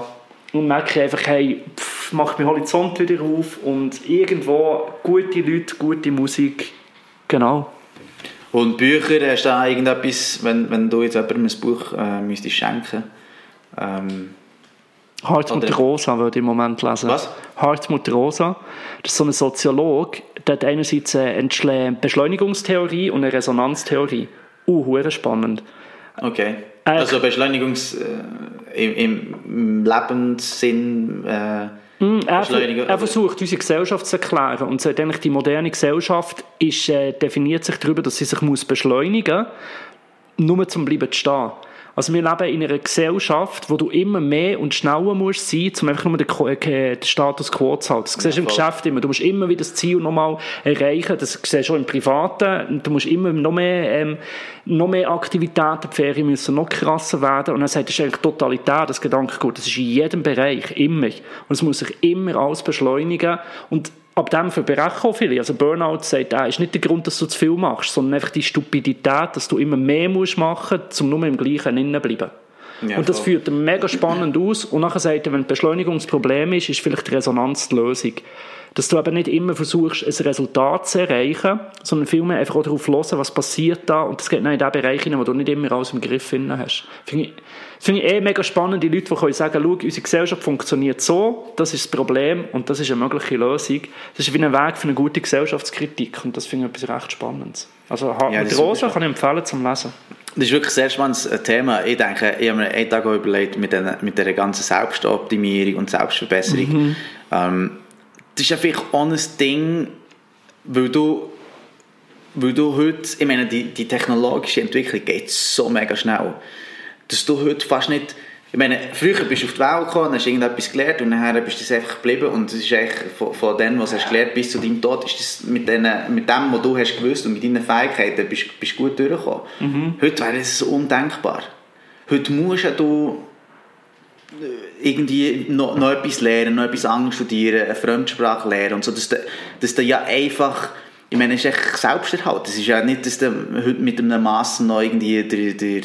und merke einfach, hey, pff, macht mein Horizont wieder auf und irgendwo gute Leute, gute Musik, genau. Und Bücher, hast du da irgendetwas, wenn, wenn du jetzt jemandem ein Buch äh, müsstest schenken ähm, Hartmut Oder- Rosa würde ich im Moment lesen. Was? Hartmut Rosa, das ist so ein Soziolog, der hat einerseits eine Beschleunigungstheorie und eine Resonanztheorie. Uh, spannend. Okay. Äh, also Beschleunigungs... Äh, im, im, im Lebenssinn... Äh, Er, Beschleunigen, er versucht, unsere Gesellschaft zu erklären. Und sagt eigentlich, die moderne Gesellschaft ist, äh, definiert sich darüber, dass sie sich muss beschleunigen muss, nur zum bleiben zu stehen. Also wir leben in einer Gesellschaft, wo du immer mehr und schneller musst sein, um einfach nur den, äh, den Status quo zu halten. Das siehst du im. Geschäft immer. Du musst immer wieder das Ziel nochmal erreichen. Das siehst du schon im Privaten. Du musst immer noch mehr, ähm, noch mehr Aktivitäten, die Ferien müssen noch krasser werden. Und er sagt, das ist eigentlich totalitär, das Gedankengut. Das ist in jedem Bereich, immer. Und es muss sich immer alles beschleunigen. Und ab dem verbrechen auch viele. Also Burnout sagt, ah, ist nicht der Grund, dass du zu viel machst, sondern einfach die Stupidität, dass du immer mehr machen musst, um nur im Gleichen innen zu bleiben. Ja, und das voll. führt mega spannend aus. Und nachher sagt er, wenn ein Beschleunigungsproblem ist, ist vielleicht die Resonanz die Lösung. Dass du eben nicht immer versuchst, ein Resultat zu erreichen, sondern vielmehr einfach auch darauf hören, was passiert da. Und das geht dann in den Bereich hinein, wo du nicht immer alles im Griff finden hast. Finde ich, finde ich eh mega spannend, die Leute, die können sagen, schau, unsere Gesellschaft funktioniert so, das ist das Problem und das ist eine mögliche Lösung. Das ist wie ein Weg für eine gute Gesellschaftskritik und das finde ich etwas recht Spannendes. Also das ist Rosa kann ich empfehlen zum Lesen. Das ist wirklich ein sehr spannendes äh, Thema. Ich denke, ich habe mir einen Tag überlegt, mit, den, mit der ganzen Selbstoptimierung und Selbstverbesserung. Ähm, das ist ja vielleicht auch ein Ding, weil du, weil du heute, ich meine, die, die technologische Entwicklung geht so mega schnell, dass du heute fast nicht, ich meine, früher bist du auf die Welt gekommen, hast irgendetwas gelernt und nachher bist du das einfach geblieben und es ist eigentlich von, von dem, was du hast gelernt bis zu deinem Tod, ist das mit, den, mit dem, was du hast gewusst und mit deinen Fähigkeiten bist, bist du gut durchgekommen. Heute wäre das undenkbar. Heute musst du äh, irgendwie noch, noch etwas lernen, noch etwas anderes studieren, eine Fremdsprache lernen und so, dass du, dass du ja einfach, ich meine, es ist echt Selbsterhalt. Es ist ja nicht, dass du heute mit einem Master noch irgendwie der, der,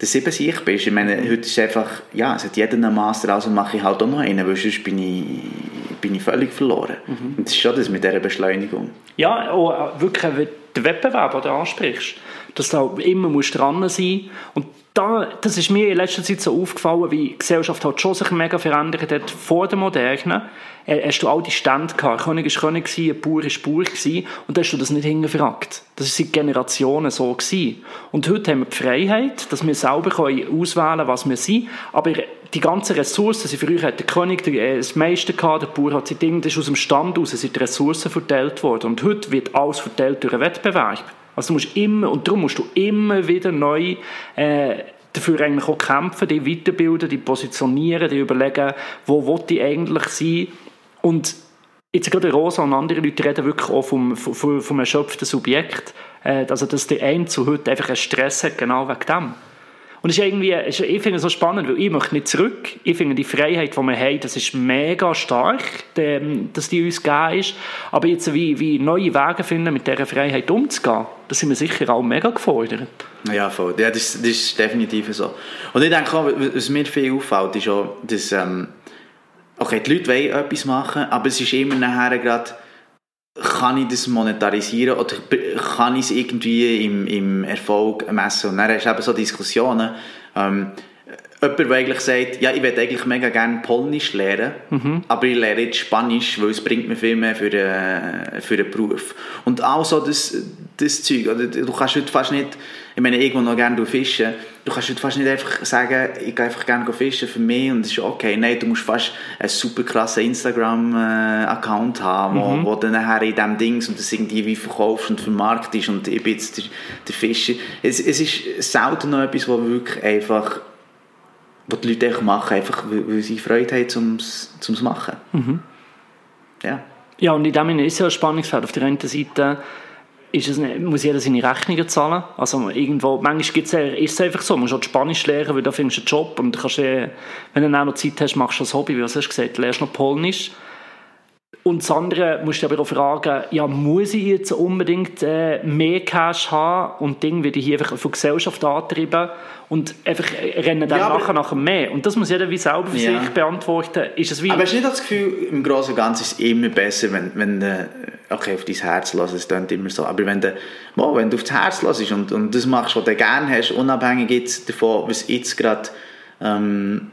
der Siebensieg bist. Ich meine, heute ist einfach, ja, es hat jeder einen Master, also mache ich halt auch noch einen, weil sonst bin ich, bin ich völlig verloren. Und das ist schon das mit dieser Beschleunigung. Ja, auch wirklich wie der Wettbewerb, den du ansprichst. Dass du auch immer musst dran sein Und da, das ist mir in letzter Zeit so aufgefallen, wie die Gesellschaft hat schon sich mega verändert hat. Vor der Moderne äh, hast du all die Stände gehabt. König ist König ein Bauer ist Bauer. Und da hast du das nicht hingefragt. Das ist seit Generationen so gewesen. Und heute haben wir die Freiheit, dass wir selber können auswählen können, was wir sind. Aber die ganzen Ressourcen, sie früher hat der König äh, das meiste gehabt, der Bauer hat sein Ding, das ist aus dem Stand raus, sind Ressourcen verteilt worden. Und heute wird alles verteilt durch einen Wettbewerb. Also musst immer, und darum musst du immer wieder neu äh, dafür eigentlich auch kämpfen, die weiterbilden, die positionieren, die überlegen, wo will ich eigentlich sein. Und jetzt gerade Rosa und andere Leute reden wirklich auch vom, vom, vom erschöpften Subjekt. Äh, also dass der eine zu heute einfach einen Stress hat, genau wegen dem. Und es ist irgendwie, ich finde es so spannend, weil ich möchte nicht zurück. Ich finde die Freiheit, die wir haben, das ist mega stark, dass die uns gegeben ist. Aber jetzt wie, wie neue Wege finden, mit dieser Freiheit umzugehen, da sind wir sicher auch mega gefordert. Ja, voll. Ja, das, das ist definitiv so. Und ich denke auch, was mir viel auffällt, ist auch, dass, ähm, okay, die Leute wollen etwas machen, aber es ist immer nachher gerade, kann ich das monetarisieren oder kann ich es irgendwie im, im Erfolg messen? Und dann hast du eben so Diskussionen, ähm, jemand, der eigentlich sagt, ja, ich würde eigentlich mega gerne Polnisch lernen, aber ich lerne jetzt Spanisch, weil es bringt mir viel mehr für den, für den Beruf. Und auch so das, das Zeug, oder? du kannst heute fast nicht, ich meine, irgendwo noch gerne fischen, du kannst fast nicht einfach sagen, ich gehe einfach gerne fischen für mich und es ist okay. Nein, du musst fast einen super krassen Instagram-Account haben, wo, wo du nachher in diesem Dings und das irgendwie wie verkaufst und vermarktest und ich bin jetzt der, der Fischer. Es, es ist selten noch etwas, wo wirklich einfach was die Leute einfach machen, einfach weil, sie Freude haben zum es machen. Ja. Ja, und in dem Sinne ist es ja ein Spannungsfeld. Auf der einen Seite ist es nicht, muss jeder seine Rechnungen zahlen. Also irgendwo, manchmal ist es einfach so, man muss auch Spanisch lernen, weil da findest du einen Job und kannst, wenn du auch noch Zeit hast, machst du das Hobby, wie du hast gesagt, lernst noch Polnisch. Und das andere musst du aber auch fragen, ja, muss ich jetzt unbedingt äh, mehr Cash haben und Ding werde ich hier einfach von Gesellschaft antreiben und einfach rennen dann Ja, nachher nach mehr. Und das muss jeder wie selber für Ja. sich beantworten. Ist es wie... Aber hast du nicht das Gefühl, im Großen und Ganzen ist es immer besser, wenn, wenn du okay, auf dein Herz lässt, es klingt immer so, aber wenn du, wow, wenn du auf das Herz lässt und, und das machst, was du gerne hast, unabhängig jetzt davon, was jetzt gerade ähm,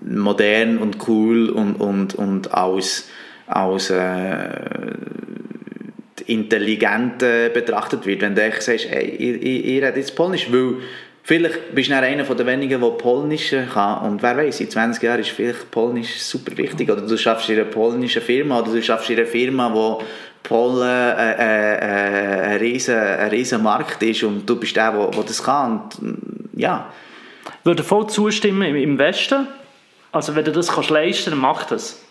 modern und cool und, und, und als, als äh, intelligent betrachtet wird. Wenn du sagst, ey, ich, ich, ich rede jetzt Polnisch, weil vielleicht bist du einer den wenigen, der Polnisch kann und wer weiß, in 20 Jahren ist vielleicht Polnisch super wichtig oder du schaffst in einer polnischen Firma oder du schaffst in einer Firma, wo Polen äh, äh, äh, ein, riesen, ein riesen Markt ist und du bist der, der, der das kann und, mm, ja. würde voll zustimmen im, Westen. Also wenn du das kannst leisten, dann mach das.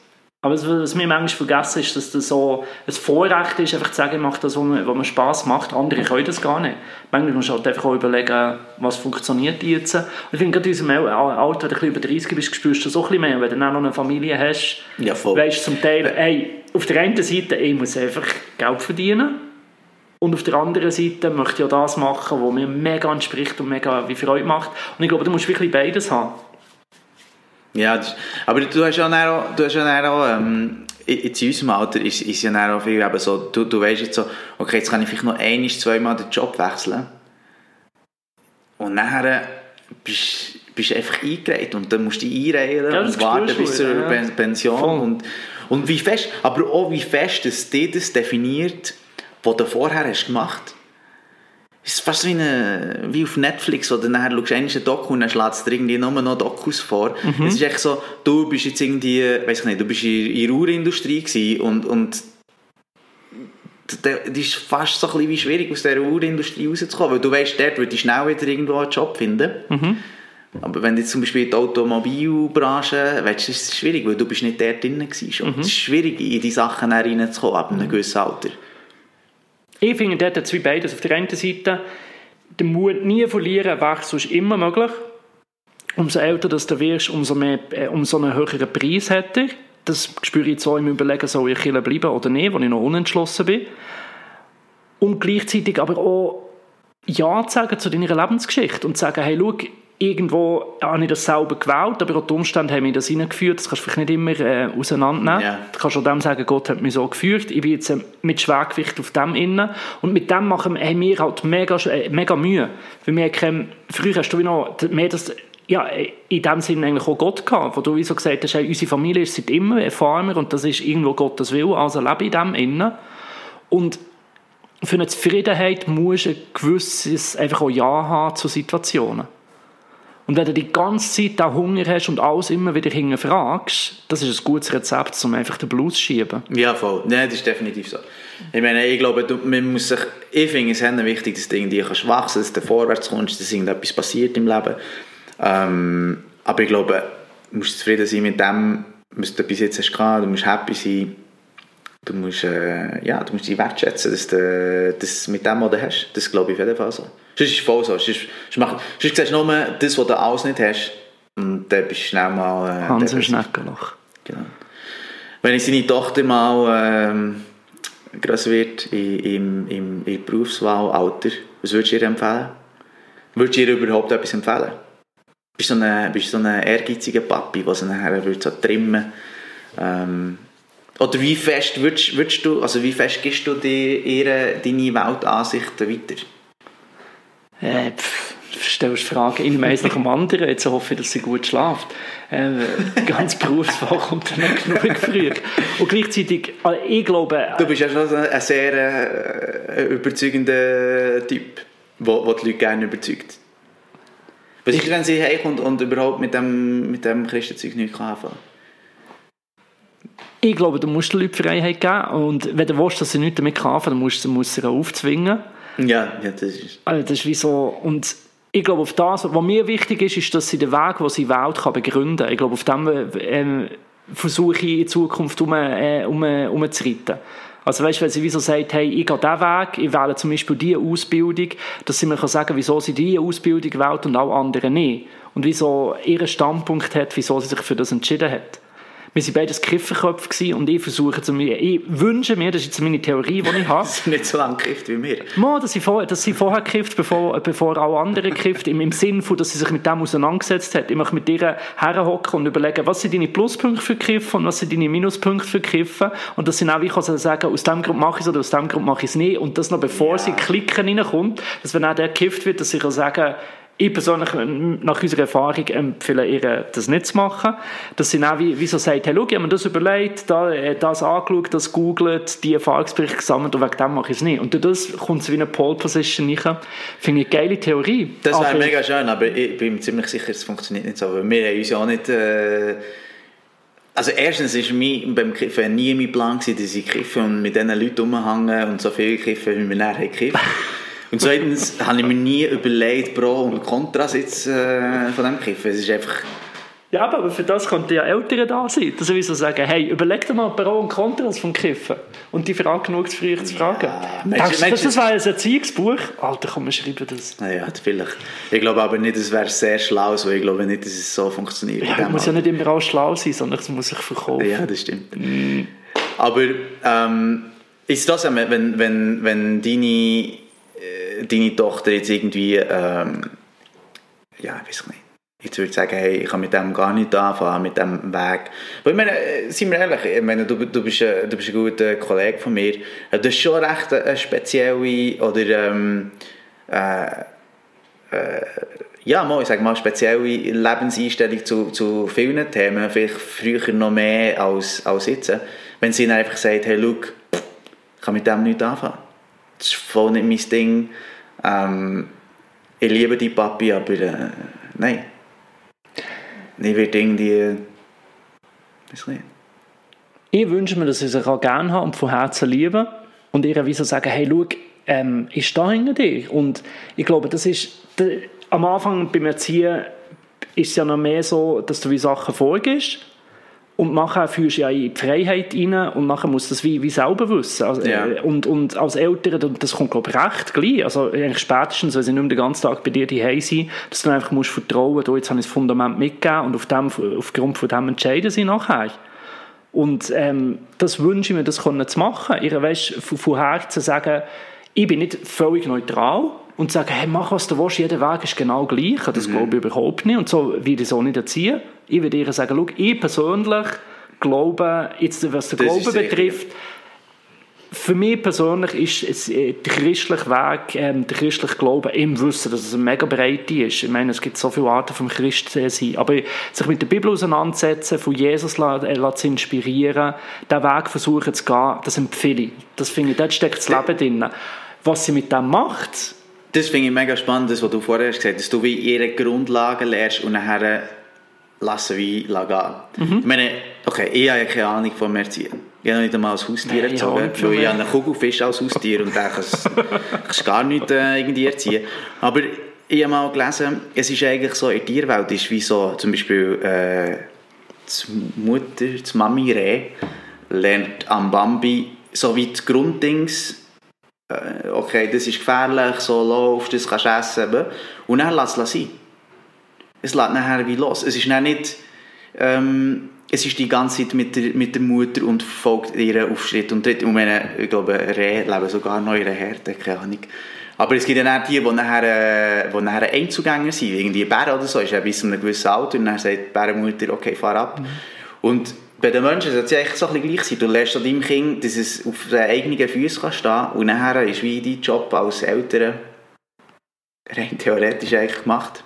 Aber was, was mir manchmal vergessen ist, dass das so ein Vorrecht ist, einfach zu sagen, ich mache das, was mir, Spass macht. Andere können das gar nicht. Manchmal musst du halt einfach auch überlegen, was funktioniert jetzt. Und ich finde, gerade in unserem Alter, wenn du über 30 bist, spürst du so ein bisschen mehr. Wenn du dann auch noch eine Familie hast, Ja, voll. weißt du zum Teil, hey, auf der einen Seite, ich muss einfach Geld verdienen. Und auf der anderen Seite möchte ich auch das machen, was mir mega entspricht und mega wie Freude macht. Und ich glaube, du musst wirklich beides haben. Ja, aber du hast ja dann auch, du hast ja dann auch ähm, in in unserem Alter ist, ist ja dann auch viel eben so, du, du weißt jetzt so, okay, jetzt kann ich vielleicht noch ein, zweimal den Job wechseln. Und nachher bist bist du einfach eingereiht und dann musst du dich einreihen Ja, und warten bis zur ja. Pen- Pension. Voll. Und, und wie fest, aber auch wie fest dass dir das definiert, was du vorher hast gemacht es ist fast wie, eine, wie auf Netflix, wo du nachher schaust, einmal ein Doku und dann schlägt dir irgendwie nur noch Dokus vor. Mhm. Es ist echt so, du bist jetzt irgendwie, weiß ich nicht, du bist in, in der gewesen und, und das ist fast so ein bisschen wie schwierig, aus dieser Urindustrie rauszukommen, weil du weißt, dort würde ich schnell wieder irgendwo einen Job finden. Mhm. Aber wenn du zum Beispiel in die Automobilbranche, weißt du, ist es schwierig, weil du bist nicht dort drin schon. Mhm. Es ist schwierig, in die Sachen reinzukommen, ab einem gewissen Alter. Ich finde dort hat beides. Auf der einen Seite, den Mut nie verlieren, Wechsel ist immer möglich. Umso älter dass du wirst, umso, mehr, äh, umso einen höheren Preis hat er. Das spüre ich jetzt auch im Überlegen, soll ich hier bleiben oder nicht, wo ich noch unentschlossen bin. Und gleichzeitig aber auch Ja zu sagen zu deiner Lebensgeschichte und zu sagen, hey, schau, irgendwo habe ich das selber gewählt, aber auch die Umstände haben mich das hineingeführt. Das kannst du vielleicht nicht immer äh, auseinandernehmen. Ja. Du kannst auch dem sagen, Gott hat mich so geführt. Ich bin jetzt äh, mit Schwergewicht auf dem innen. Und mit dem machen wir, haben wir halt mega, äh, mega Mühe. Weil wir kennen, früher hast du wie noch mehr das, ja, äh, in dem Sinne eigentlich auch Gott gehabt, wo du wie so gesagt hast, hey, unsere Familie ist seit immer ein Farmer und das ist irgendwo Gottes Wille, also lebe in dem innen. Und für eine Zufriedenheit musst du ein gewisses einfach auch Ja haben zu Situationen. Und wenn du die ganze Zeit auch Hunger hast und alles immer wieder hinterfragst, das ist ein gutes Rezept, um einfach den Blues zu schieben. Ja, voll. Nein, das ist definitiv so. Ich meine, ich glaube, du, man muss sich, ich finde es sehr wichtig, dass du irgendwie kannst wachsen dass du vorwärts kommst, dass irgendetwas passiert im Leben. Ähm, aber ich glaube, du musst zufrieden sein mit dem, was du bis jetzt hast du musst happy sein, du musst, äh, ja, du musst dich wertschätzen, dass du das mit dem, was du hast, das glaube ich auf jeden Fall so. Sonst ist es voll so. Sonst, sonst, sonst siehst du nur das, was du alles nicht hast und dann bist du schnell mal... Äh, Hans im. Schneckenloch. Genau. Wenn ich seine Tochter mal ähm, groß wird in, im, im, im Berufswahlalter, was würdest du ihr empfehlen? Würdest du ihr überhaupt etwas empfehlen? Bist du so ein bist so ein ehrgeiziger Papi, der sie nachher würde so trimmen ähm, Oder wie fest würdest, würdest du, also wie fest gibst du die, ihre, deine Weltansichten weiter? Äh, pff, du stellst Fragen in eins nach dem anderen. Jetzt hoffe ich, dass sie gut schlaft. Äh, ganz Berufswahl kommt dann nicht genug früh. Und gleichzeitig, äh, ich glaube, Du bist ja schon ein sehr äh, überzeugender Typ, wo, wo die Leute gerne überzeugt. Was ist, wenn sie heimkommt und überhaupt mit dem, mit dem Christenzeug nichts kann anfangen ich glaube, du musst den Leuten Freiheit geben. Und wenn du willst, dass sie nichts damit anfangen dann musst du sie aufzwingen. Ja, ja, das ist... Also das ist wie so, und ich glaube, auf das, was mir wichtig ist, ist, dass sie den Weg, den sie wählt, kann begründen. Ich glaube, auf dem ähm, versuche ich in Zukunft um, äh, um, um zu reiten. Also weißt, wenn sie wie so sagt, hey, ich gehe diesen Weg, ich wähle zum Beispiel diese Ausbildung, dass sie mir kann sagen wieso sie diese Ausbildung wählt und auch andere nicht. Und wieso ihren Standpunkt hat, wieso sie sich für das entschieden hat. Wir waren beides Kifferköpfe und ich versuche zu mir, ich wünsche mir, das ist jetzt meine Theorie, die ich habe, Das ist nicht so lange gekifft wie wir. Mal, dass sie vorher, dass sie vorher gekifft, bevor, bevor alle anderen gekifft, im, im Sinn von, dass sie sich mit dem auseinandergesetzt hat. Ich möchte mit ihr herhocken und überlegen, was sind deine Pluspunkte für Kiffen und was sind deine Minuspunkte für Kiffen und dass sie auch wie kann sagen, aus dem Grund mache ich es oder aus dem Grund mache ich es nicht und das noch bevor sie klicken reinkommt, dass wenn auch der gekifft wird, dass sie kann sagen, ich persönlich, nach unserer Erfahrung, empfehle ihr, das nicht zu machen. Dass sie dann wie, wie so sagt, hey, schau, ich habe mir das überlegt, da, äh, das angeschaut, das googelt, die Erfahrungsberichte gesammelt und wegen dem mache ich es nicht. Und durch das kommt sie wie eine Pole Position rein. Finde ich eine geile Theorie. Das wäre Aber- mega schön, aber ich bin mir ziemlich sicher, es funktioniert nicht so. Weil wir haben uns ja auch nicht... Äh also erstens war mein, beim Kiffen nie mein Plan, gewesen, dass ich kiffe und mit diesen Leuten rumhänge und so viel kiffe, wie wir nachher gekifft. Und zweitens habe ich mir nie überlegt, Pro und Kontras jetzt äh, von dem Kiffen. Es ist einfach... Ja, aber für das könnten ja Eltern da sein. Dass sie so sagen, hey, überleg dir mal Pro und Kontras vom Kiffen. Und die Frage genug zu früh zu fragen. Mensch, Denkst Mensch- das, das wäre ein Erziehungsbuch? Alter, komm, wir schreiben das. Naja, vielleicht. Ich glaube aber nicht, es wäre sehr schlau, weil ich glaube nicht, dass es so funktioniert. Ja, es muss ja nicht immer auch schlau sein, sondern es muss sich verkaufen. Ja, das stimmt. Aber ähm, ist das, ja, wenn, wenn, wenn deine, deine Tochter jetzt irgendwie, ähm, ja, ich weiß nicht, jetzt würde ich sagen, hey, ich kann mit dem gar nicht anfangen, mit dem Weg. Weil, ich meine, äh, seien wir ehrlich, ich meine, du, du, bist, ein- du bist ein guter Kollege von mir, Äh, du hast schon recht eine spezielle, oder, ähm, ja, mal, ich sage mal, spezielle Lebenseinstellung zu, zu vielen Themen, vielleicht früher noch mehr als, als jetzt. Wenn sie dann einfach sagt, hey, schau, ich kann mit dem nichts anfangen. Das ist voll nicht mein Ding. Ähm, ich liebe die Papi, aber äh, nein. Ich werde irgendwie... Weiß nicht. Ich wünsche mir, dass sie sich gerne haben und von Herzen lieben und ihr wie so sagen, hey, schau, ähm, ich stehe hinter dir. Und ich glaube, das ist, der, am Anfang beim Erziehen ist es ja noch mehr so, dass du wie Sachen vorgibst und nachher fühlst du ja in die Freiheit rein und nachher musst du das wie, wie selber wissen. Also, Ja. äh, und, und als Eltern, und das kommt glaube ich recht gleich, also eigentlich spätestens, wenn sie nicht mehr den ganzen Tag bei dir daheim sind, dass du einfach musst vertrauen, du, jetzt habe ich das Fundament mitgegeben und auf dem, aufgrund von dem entscheiden sie nachher. Und ähm, das wünsche ich mir, das können zu machen. Ihr weißt, von, von Herzen sagen, ich bin nicht völlig neutral und sagen, hey, mach was du willst, jeder Weg ist genau gleich. Das glaube ich überhaupt nicht. Und so will ich es auch nicht erziehen. Ich würde ihr sagen, schau, ich persönlich glaube, jetzt, was den Das Glauben betrifft, für mich persönlich ist es, äh, der christliche Weg, ähm, der christliche Glaube im Wissen, dass es eine mega Breite ist. Ich meine, es gibt so viele Arten vom Christ sein. Aber sich mit der Bibel auseinandersetzen, von Jesus äh, la zu inspirieren, den Weg versuchen zu gehen, das empfehle ich. Das finde ich, dort steckt das Leben drin. Was sie mit dem macht, Das finde ich mega spannend, das, was du vorher gesagt hast, dass du wie ihre Grundlagen lernst und nachher lassen wie gehen. Ich meine, okay, ich habe ja keine Ahnung vom Erziehen. Ich habe noch nicht einmal als Haustier Nein, ich erzogen, nicht weil von ich einen Kugelfisch als Haustier und der kannst kannst gar nicht äh, irgendwie erziehen. Aber ich habe mal gelesen, es ist eigentlich so, in der Tierwelt ist wie so, zum Beispiel äh, die Mutter, die Mami Reh, lernt am Bambi so wie die Grunddings äh, okay, das ist gefährlich, so läuft, das kannst du essen. Und dann lässt es sein. Es lässt nachher wie los. Es ist dann nicht, ähm, es ist die ganze Zeit mit der, mit der Mutter und folgt ihr auf Schritt und Tritt. Und meine, ich glaube, Rehe leben sogar noch in ihrer Härte, keine Ahnung. Aber es gibt dann auch die, die nachher, äh, die nachher Einzugänger sind, irgendwie Bären oder so, ist ja bis zu einem gewissen Alter und dann sagt die Bärenmutter, okay, fahr ab. Und bei den Menschen sollte es ja echt so ein bisschen gleich sein. Du lernst an deinem Kind, dass es auf seinen eigenen Füßen kann stehen und nachher ist wie dein Job als Eltern rein theoretisch eigentlich gemacht.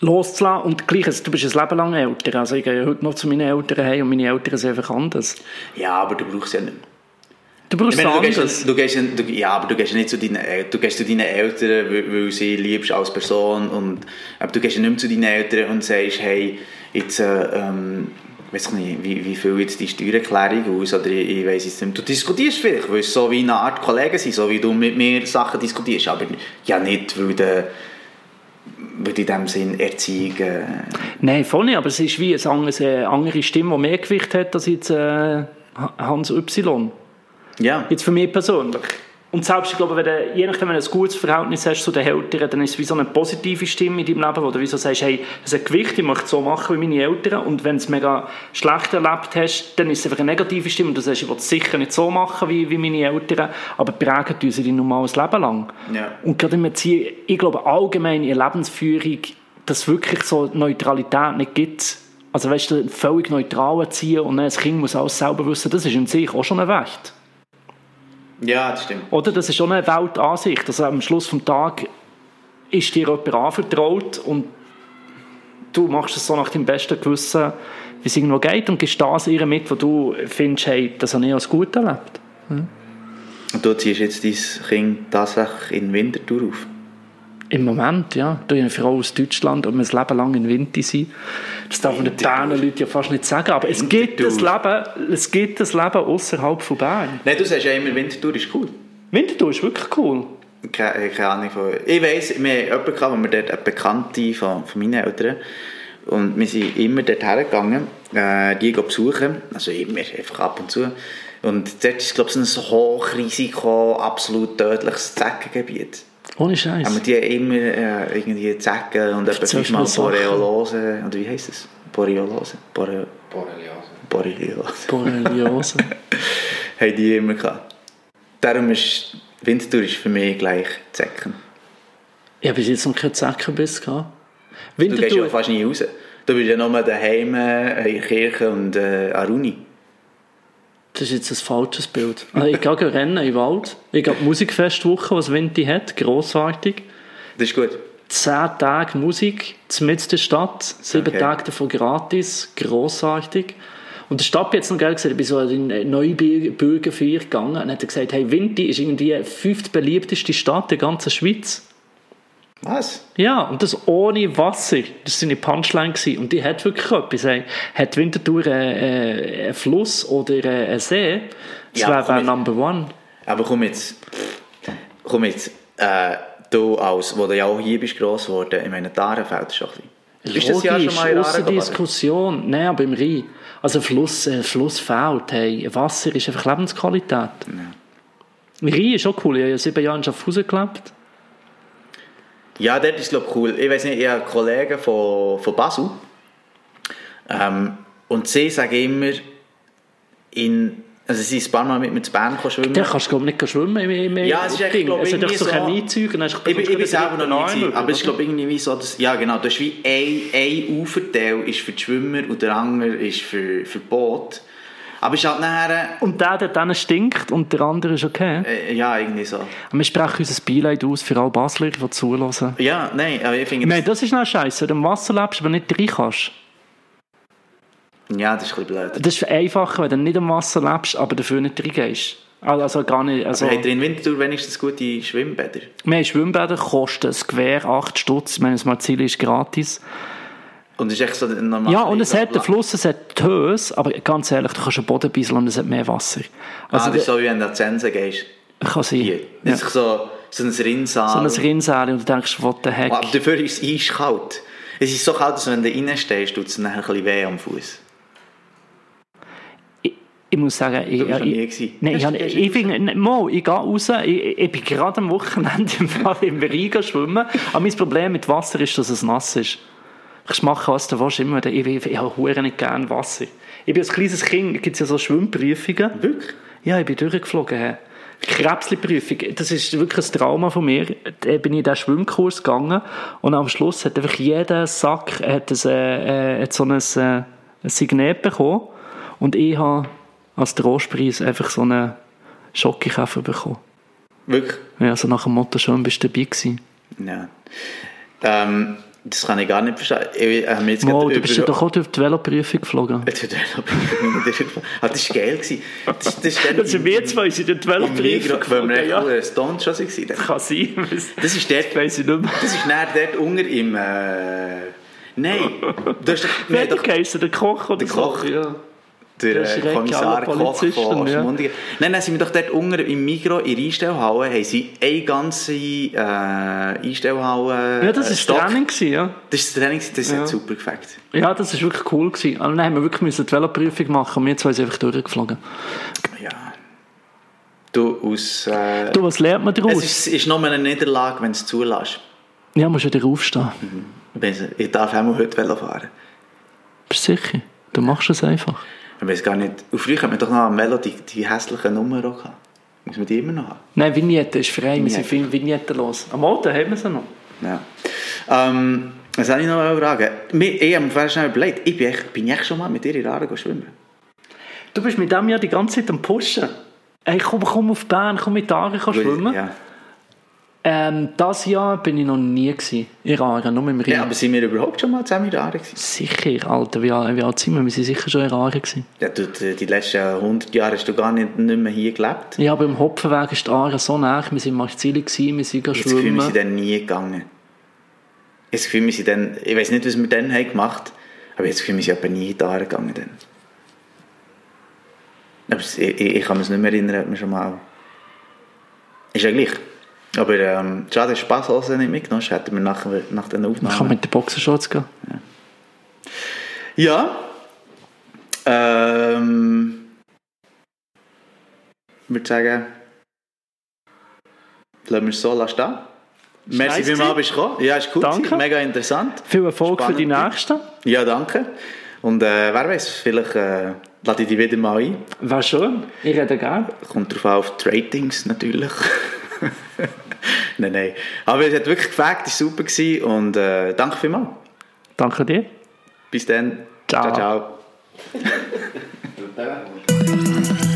loszulassen. Und gleich, also, du bist ein Leben lang älter. Also ich gehe heute noch zu meinen Eltern heim und meine Eltern sind einfach anders. Ja, aber du brauchst ja nicht mehr. Du brauchst Ich meine, du, gehst, du, gehst, du, ja, aber du gehst ja nicht zu deinen, du gehst zu deinen Eltern, weil, weil sie liebst als Person und aber du gehst ja nicht mehr zu deinen Eltern und sagst, hey, jetzt, äh, ähm, weiß nicht, wie, wie viel jetzt die Steuererklärung aus oder ich, ich weiß es nicht. Du diskutierst vielleicht, weil es so wie eine Art Kollegen sind, so wie du mit mir Sachen diskutierst, aber ja nicht, weil weil du in dem Sinn Erziehung... Äh, Nein, voll nicht, aber es ist wie eine anderes, äh, andere Stimme, die mehr Gewicht hat als jetzt äh, Hans Y. ja. Jetzt für mich persönlich. Und selbst, ich glaube, wenn du, je nachdem, wenn du ein gutes Verhältnis hast zu den Eltern, dann ist es wie so eine positive Stimme in deinem Leben, wo du wie so sagst, hey, das hat Gewicht, ich möchte es so machen wie meine Eltern. Und wenn du es mega schlecht erlebt hast, dann ist es einfach eine negative Stimme und du sagst, ich will es sicher nicht so machen wie, wie meine Eltern, aber prägen uns dich nun mal ein Leben lang. Ja. Und gerade im Erziehen, ich glaube allgemein in der Lebensführung, dass es wirklich so Neutralität nicht gibt. Also weißt du, völlig neutral erziehen und dann das Kind muss alles selber wissen, das ist in sich auch schon ein Wert. Ja, das stimmt. Oder? Das ist schon eine Weltansicht. Also am Schluss des Tages ist dir jemand anvertraut und du machst es so nach deinem besten Gewissen, wie es irgendwo geht und gibst das ihr mit, wo du findest, hey, das habe ich als gut erlebt. Und du ziehst jetzt dein Kind tatsächlich in Winterthur auf. Im Moment, ja. Du eine Frau aus Deutschland und wir ein Leben lang in Winter sein. Das darf man den Berner Leuten ja fast nicht sagen. Aber es gibt das Leben, es gibt das Leben außerhalb von Bern. Nein, du sagst ja immer, Winterthur ist cool. Winterthur ist wirklich cool. Keine, keine Ahnung von... Ich weiss, wir haben jemanden gehabt, wo wir dort eine Bekannte von, von meinen Eltern und wir sind immer dort hergegangen, äh, die gehen besuchen, also immer, einfach ab und zu. Und dort ist, glaube ich, ein Hochrisiko, absolut tödliches Zeckengebiet. Ohne Scheiß. Aber die haben immer äh, irgendwie Zecken und etwa fünfmal. Boreolose, oder wie heisst das? Boreolose? Boreo Borreliose. Borreliose. Borreliose. haben die immer gehabt. Darum ist Winterthur ist für mich gleich Zecken. ich habe bis jetzt noch keinen Zeckenbiss gehabt. Du gehst ja Winterthur, fast nie raus. Du bist ja nur daheim in Kirche und äh, an der Uni. Das ist jetzt ein falsches Bild. Also ich gehe rennen im Wald. Ich die Musikfestwoche, was Winti hat, grossartig. Das ist gut. Zehn Tage Musik, mitten der Stadt, sieben Okay. Tage davon gratis, grossartig. Und der Stadt hat jetzt noch geil gesagt, ich bin so in Neubürgerfeier gegangen und hat gesagt, hey, Winti ist irgendwie die fünft beliebteste Stadt der ganzen Schweiz. Was? Ja, und das ohne Wasser. Das war seine Punchline. Gewesen. Und die hat wirklich etwas. Hey, hat Winterthur einen, äh, einen Fluss oder äh, einen See? Das Ja, wäre wär. Number One. Aber komm jetzt, komm jetzt, äh, du als, wo du ja auch hier bist gross geworden, ich meine, Darenfeld ist schon ein bisschen. Bist du das Jahr schon mal in? Diskussion. Nein, aber im Rhein. Also Fluss, äh, Fluss fehlt. Hey, Wasser ist einfach Lebensqualität. Im Rhein ist auch cool. Ich habe ja sieben Jahre in Schaffhausen gelebt. Ja, dort ist glaube ich cool. Ich weiß nicht, ich habe Kollegen von, von Basel. Ähm, und sie sagen immer, in, also sie sind ein paar Mal mit mir zu Bern schwimmen. Da kannst du glaub ich, nicht schwimmen. Im, im, Ja, es ist echt, Ding. glaub ich, Es doch irgendwie so Chemiezeug. dann Ich, bin- ich selber noch nie gewesen, aber es ist glaube irgendwie wie so, dass, ja genau, das ist wie ein, ein Uferteil ist für die Schwimmer und der andere ist für, für Boot. Aber es ist halt nachher, Und der, der dann stinkt und der andere ist okay. äh, ja irgendwie so. Und wir sprechen unser Beileid aus für alle Basler, die zuhören. Ja, nein, aber ich finde, meine, das ist noch scheiße, wenn du im Wasser lebst, aber nicht rein kannst. ja, das ist ein blöd. Das ist einfacher, wenn du nicht im Wasser lebst, aber dafür nicht rein gehst. Also gar nicht. Also, Aber habt ihr in Winterthur wenigstens gute Schwimmbäder? haben Schwimmbäder, kosten ein Gewehr 8 Stutz. Ich meine, das Marzil ist gratis. Und ist echt so ein normaler... Ja, und es hat den Fluss, es hat Höhe, aber ganz ehrlich, du kannst einen Boden bisseln und es hat mehr Wasser. Also, ah, das ist so, wie wenn du an Sense gehst. kann sein. Hier. Ja. Das ist so, so ein Rinnsal. So ein Rinnsal und du denkst, what the heck. Aber dafür ist es eiskalt. Es ist so kalt, dass wenn du reinstehst, tut es nachher ein bisschen weh am Fuß. ich, ich muss sagen, ich, ich, gewesen. nein, ich, ich, ich, finde, Mo, ich gehe raus, ich, ich bin gerade am Wochenende im, im schwimmen, aber mein Problem mit Wasser ist, dass es nass ist. Kannst machen, was du willst, immer, ich, ich, ich habe nicht gerne Wasser. Ich bin als kleines Kind, gibt es ja so Schwimmprüfungen. Wirklich? Ja, ich bin durchgeflogen. He. Krebsli-Prüfung, das ist wirklich ein Trauma von mir. Da bin ich in diesen Schwimmkurs gegangen und am Schluss hat einfach jeder Sack hat ein, äh, äh, hat so ein, äh, ein Signet bekommen und ich habe als Trostpreis einfach so einen Schokikäfer bekommen. Wirklich? Ja, so nach dem Motto, schon bist du dabei gewesen. Ja. Ähm, das kann ich gar nicht verstehen. Ich, äh, jetzt gerade du bist ja doch auch durch die Veloprüfung geflogen. Wird er noch ah, das war geil. gewesen. Das, das, ist dann Das sind wir zwei, sind durch die Veloprüfung Migros, weil wir geflogen. Ja. cool Stone schon waren. dann. Kann sein. Das ist dort, Weiss ich nicht mehr. das ist näher dort unter im... Äh, nein, du hast doch... Wer hat? Der Koch oder Der so? Koch. Ja. Der äh, Kommissar Koch von ja. Schmundigen. Nein, dann sind wir doch dort unten im Migros in der Einstellhalle, haben sie eine ganze äh, Einstellhalle... Ja, das äh, Stock. das Training, gewesen, ja. Das ist das Training, das Ja. hat super gefällt. Ja, das war wirklich cool. Gewesen. Also, dann haben wir wirklich müssen die Veloprüfung machen und wir zwei sind einfach durchgeflogen. Ja. Du, aus... Äh, Du, was lernt man es daraus? ist, ist nur eine Niederlage, wenn du es zulässt. Ja, musst wieder aufstehen. Ich darf auch mal heute Velo fahren. Bist du sicher? Du machst es einfach. Ich weiß gar nicht... Und früher hat man doch noch am Velo die, hässlichen Nummern auch gehabt. Muss man die immer noch haben? Nein, Vignette ist frei. Wir sind Vignette. viel Vignetten los. Am Auto haben wir sie noch. Ja. Ähm, was soll ich noch? Mir- Ich habe mir schnell überlegt, ich bin, echt, bin echt schon mal mit dir in Aare schwimmen? Du bist mit dem ja die ganze Zeit am Pushen. Hey, komm, komm auf Bern, komm mit Aare schwimmen. Ja. Ähm, das Jahr bin ich noch nie gewesen. In Aare, nur im Rhein. ja, aber sind wir überhaupt schon mal zusammen in Aare gewesen? Sicher, Alter. Wie, alt- wie alt sind wir? Wir sind sicher schon in Aare gewesen. Ja, du, die, letzten 100 Jahre hast du gar nicht, nicht mehr hier gelebt. Ja, aber im Hopfenweg ist die Aare so nah. Wir sind in Marchzili, gewesen, wir sind Ich habe das Gefühl, wir sind schwimmen. dann nie gegangen. Das Gefühl, wir sind dann, ich weiß nicht, was wir dann haben gemacht aber ich habe das Gefühl, wir sind aber nie in die Aare gegangen. Dann. Aber ich, ich, ich kann mich nicht mehr erinnern, ob wir schon mal... Ist ja gleich. Aber ähm, schade, dass du Spaßhosen nicht mitgenommen hast, hätten wir nach, nach den Man kann Aufnahmen... mit den Boxershorts gehen. Ja. Ähm... Ich würde sagen... Lassen wir es so stehen. Merci vielmals, bist du gekommen. Ja, ist gut. Danke. Mega interessant. Viel Erfolg für die Spannend. Nächsten. Ja, danke. Und äh, wer weiß, vielleicht äh, lade ich dich wieder mal ein. Wäre schön. Ich rede gerne. Kommt drauf an, auf die Ratings natürlich. nein, nein. Aber es hat wirklich gefällt, es war super gewesen und äh, danke vielmals. Danke dir. Bis dann. Ciao. ciao. ciao.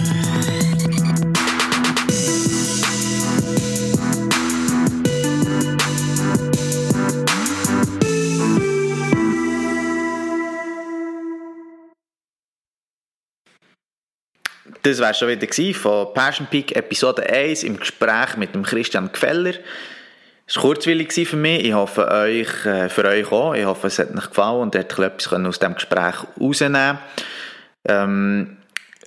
Das war schon wieder von Passion Peak Episode 1 im Gespräch mit dem Christian Gfeller. Es war gewesen für mich. Ich hoffe, euch, äh, für euch auch. Ich hoffe, es hat euch gefallen und ihr habt etwas aus diesem Gespräch rausnehmen ähm,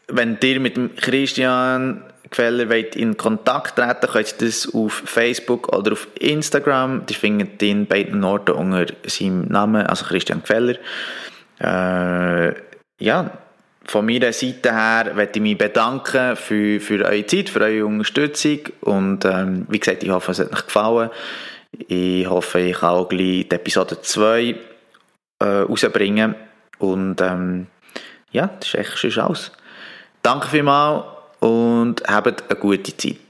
Wenn ihr mit dem Christian Gfeller wollt in Kontakt treten könnt ihr das auf Facebook oder auf Instagram. Ihr findet bei beiden Orten unter seinem Namen, also Christian Gfeller. Äh, ja, von meiner Seite her möchte ich mich bedanken für, für eure Zeit, für eure Unterstützung und ähm, wie gesagt, ich hoffe, es hat euch gefallen. Ich hoffe, ich kann auch gleich die Episode 2 äh, rausbringen und ähm, ja, das ist echt schon alles. Danke vielmals und habt eine gute Zeit.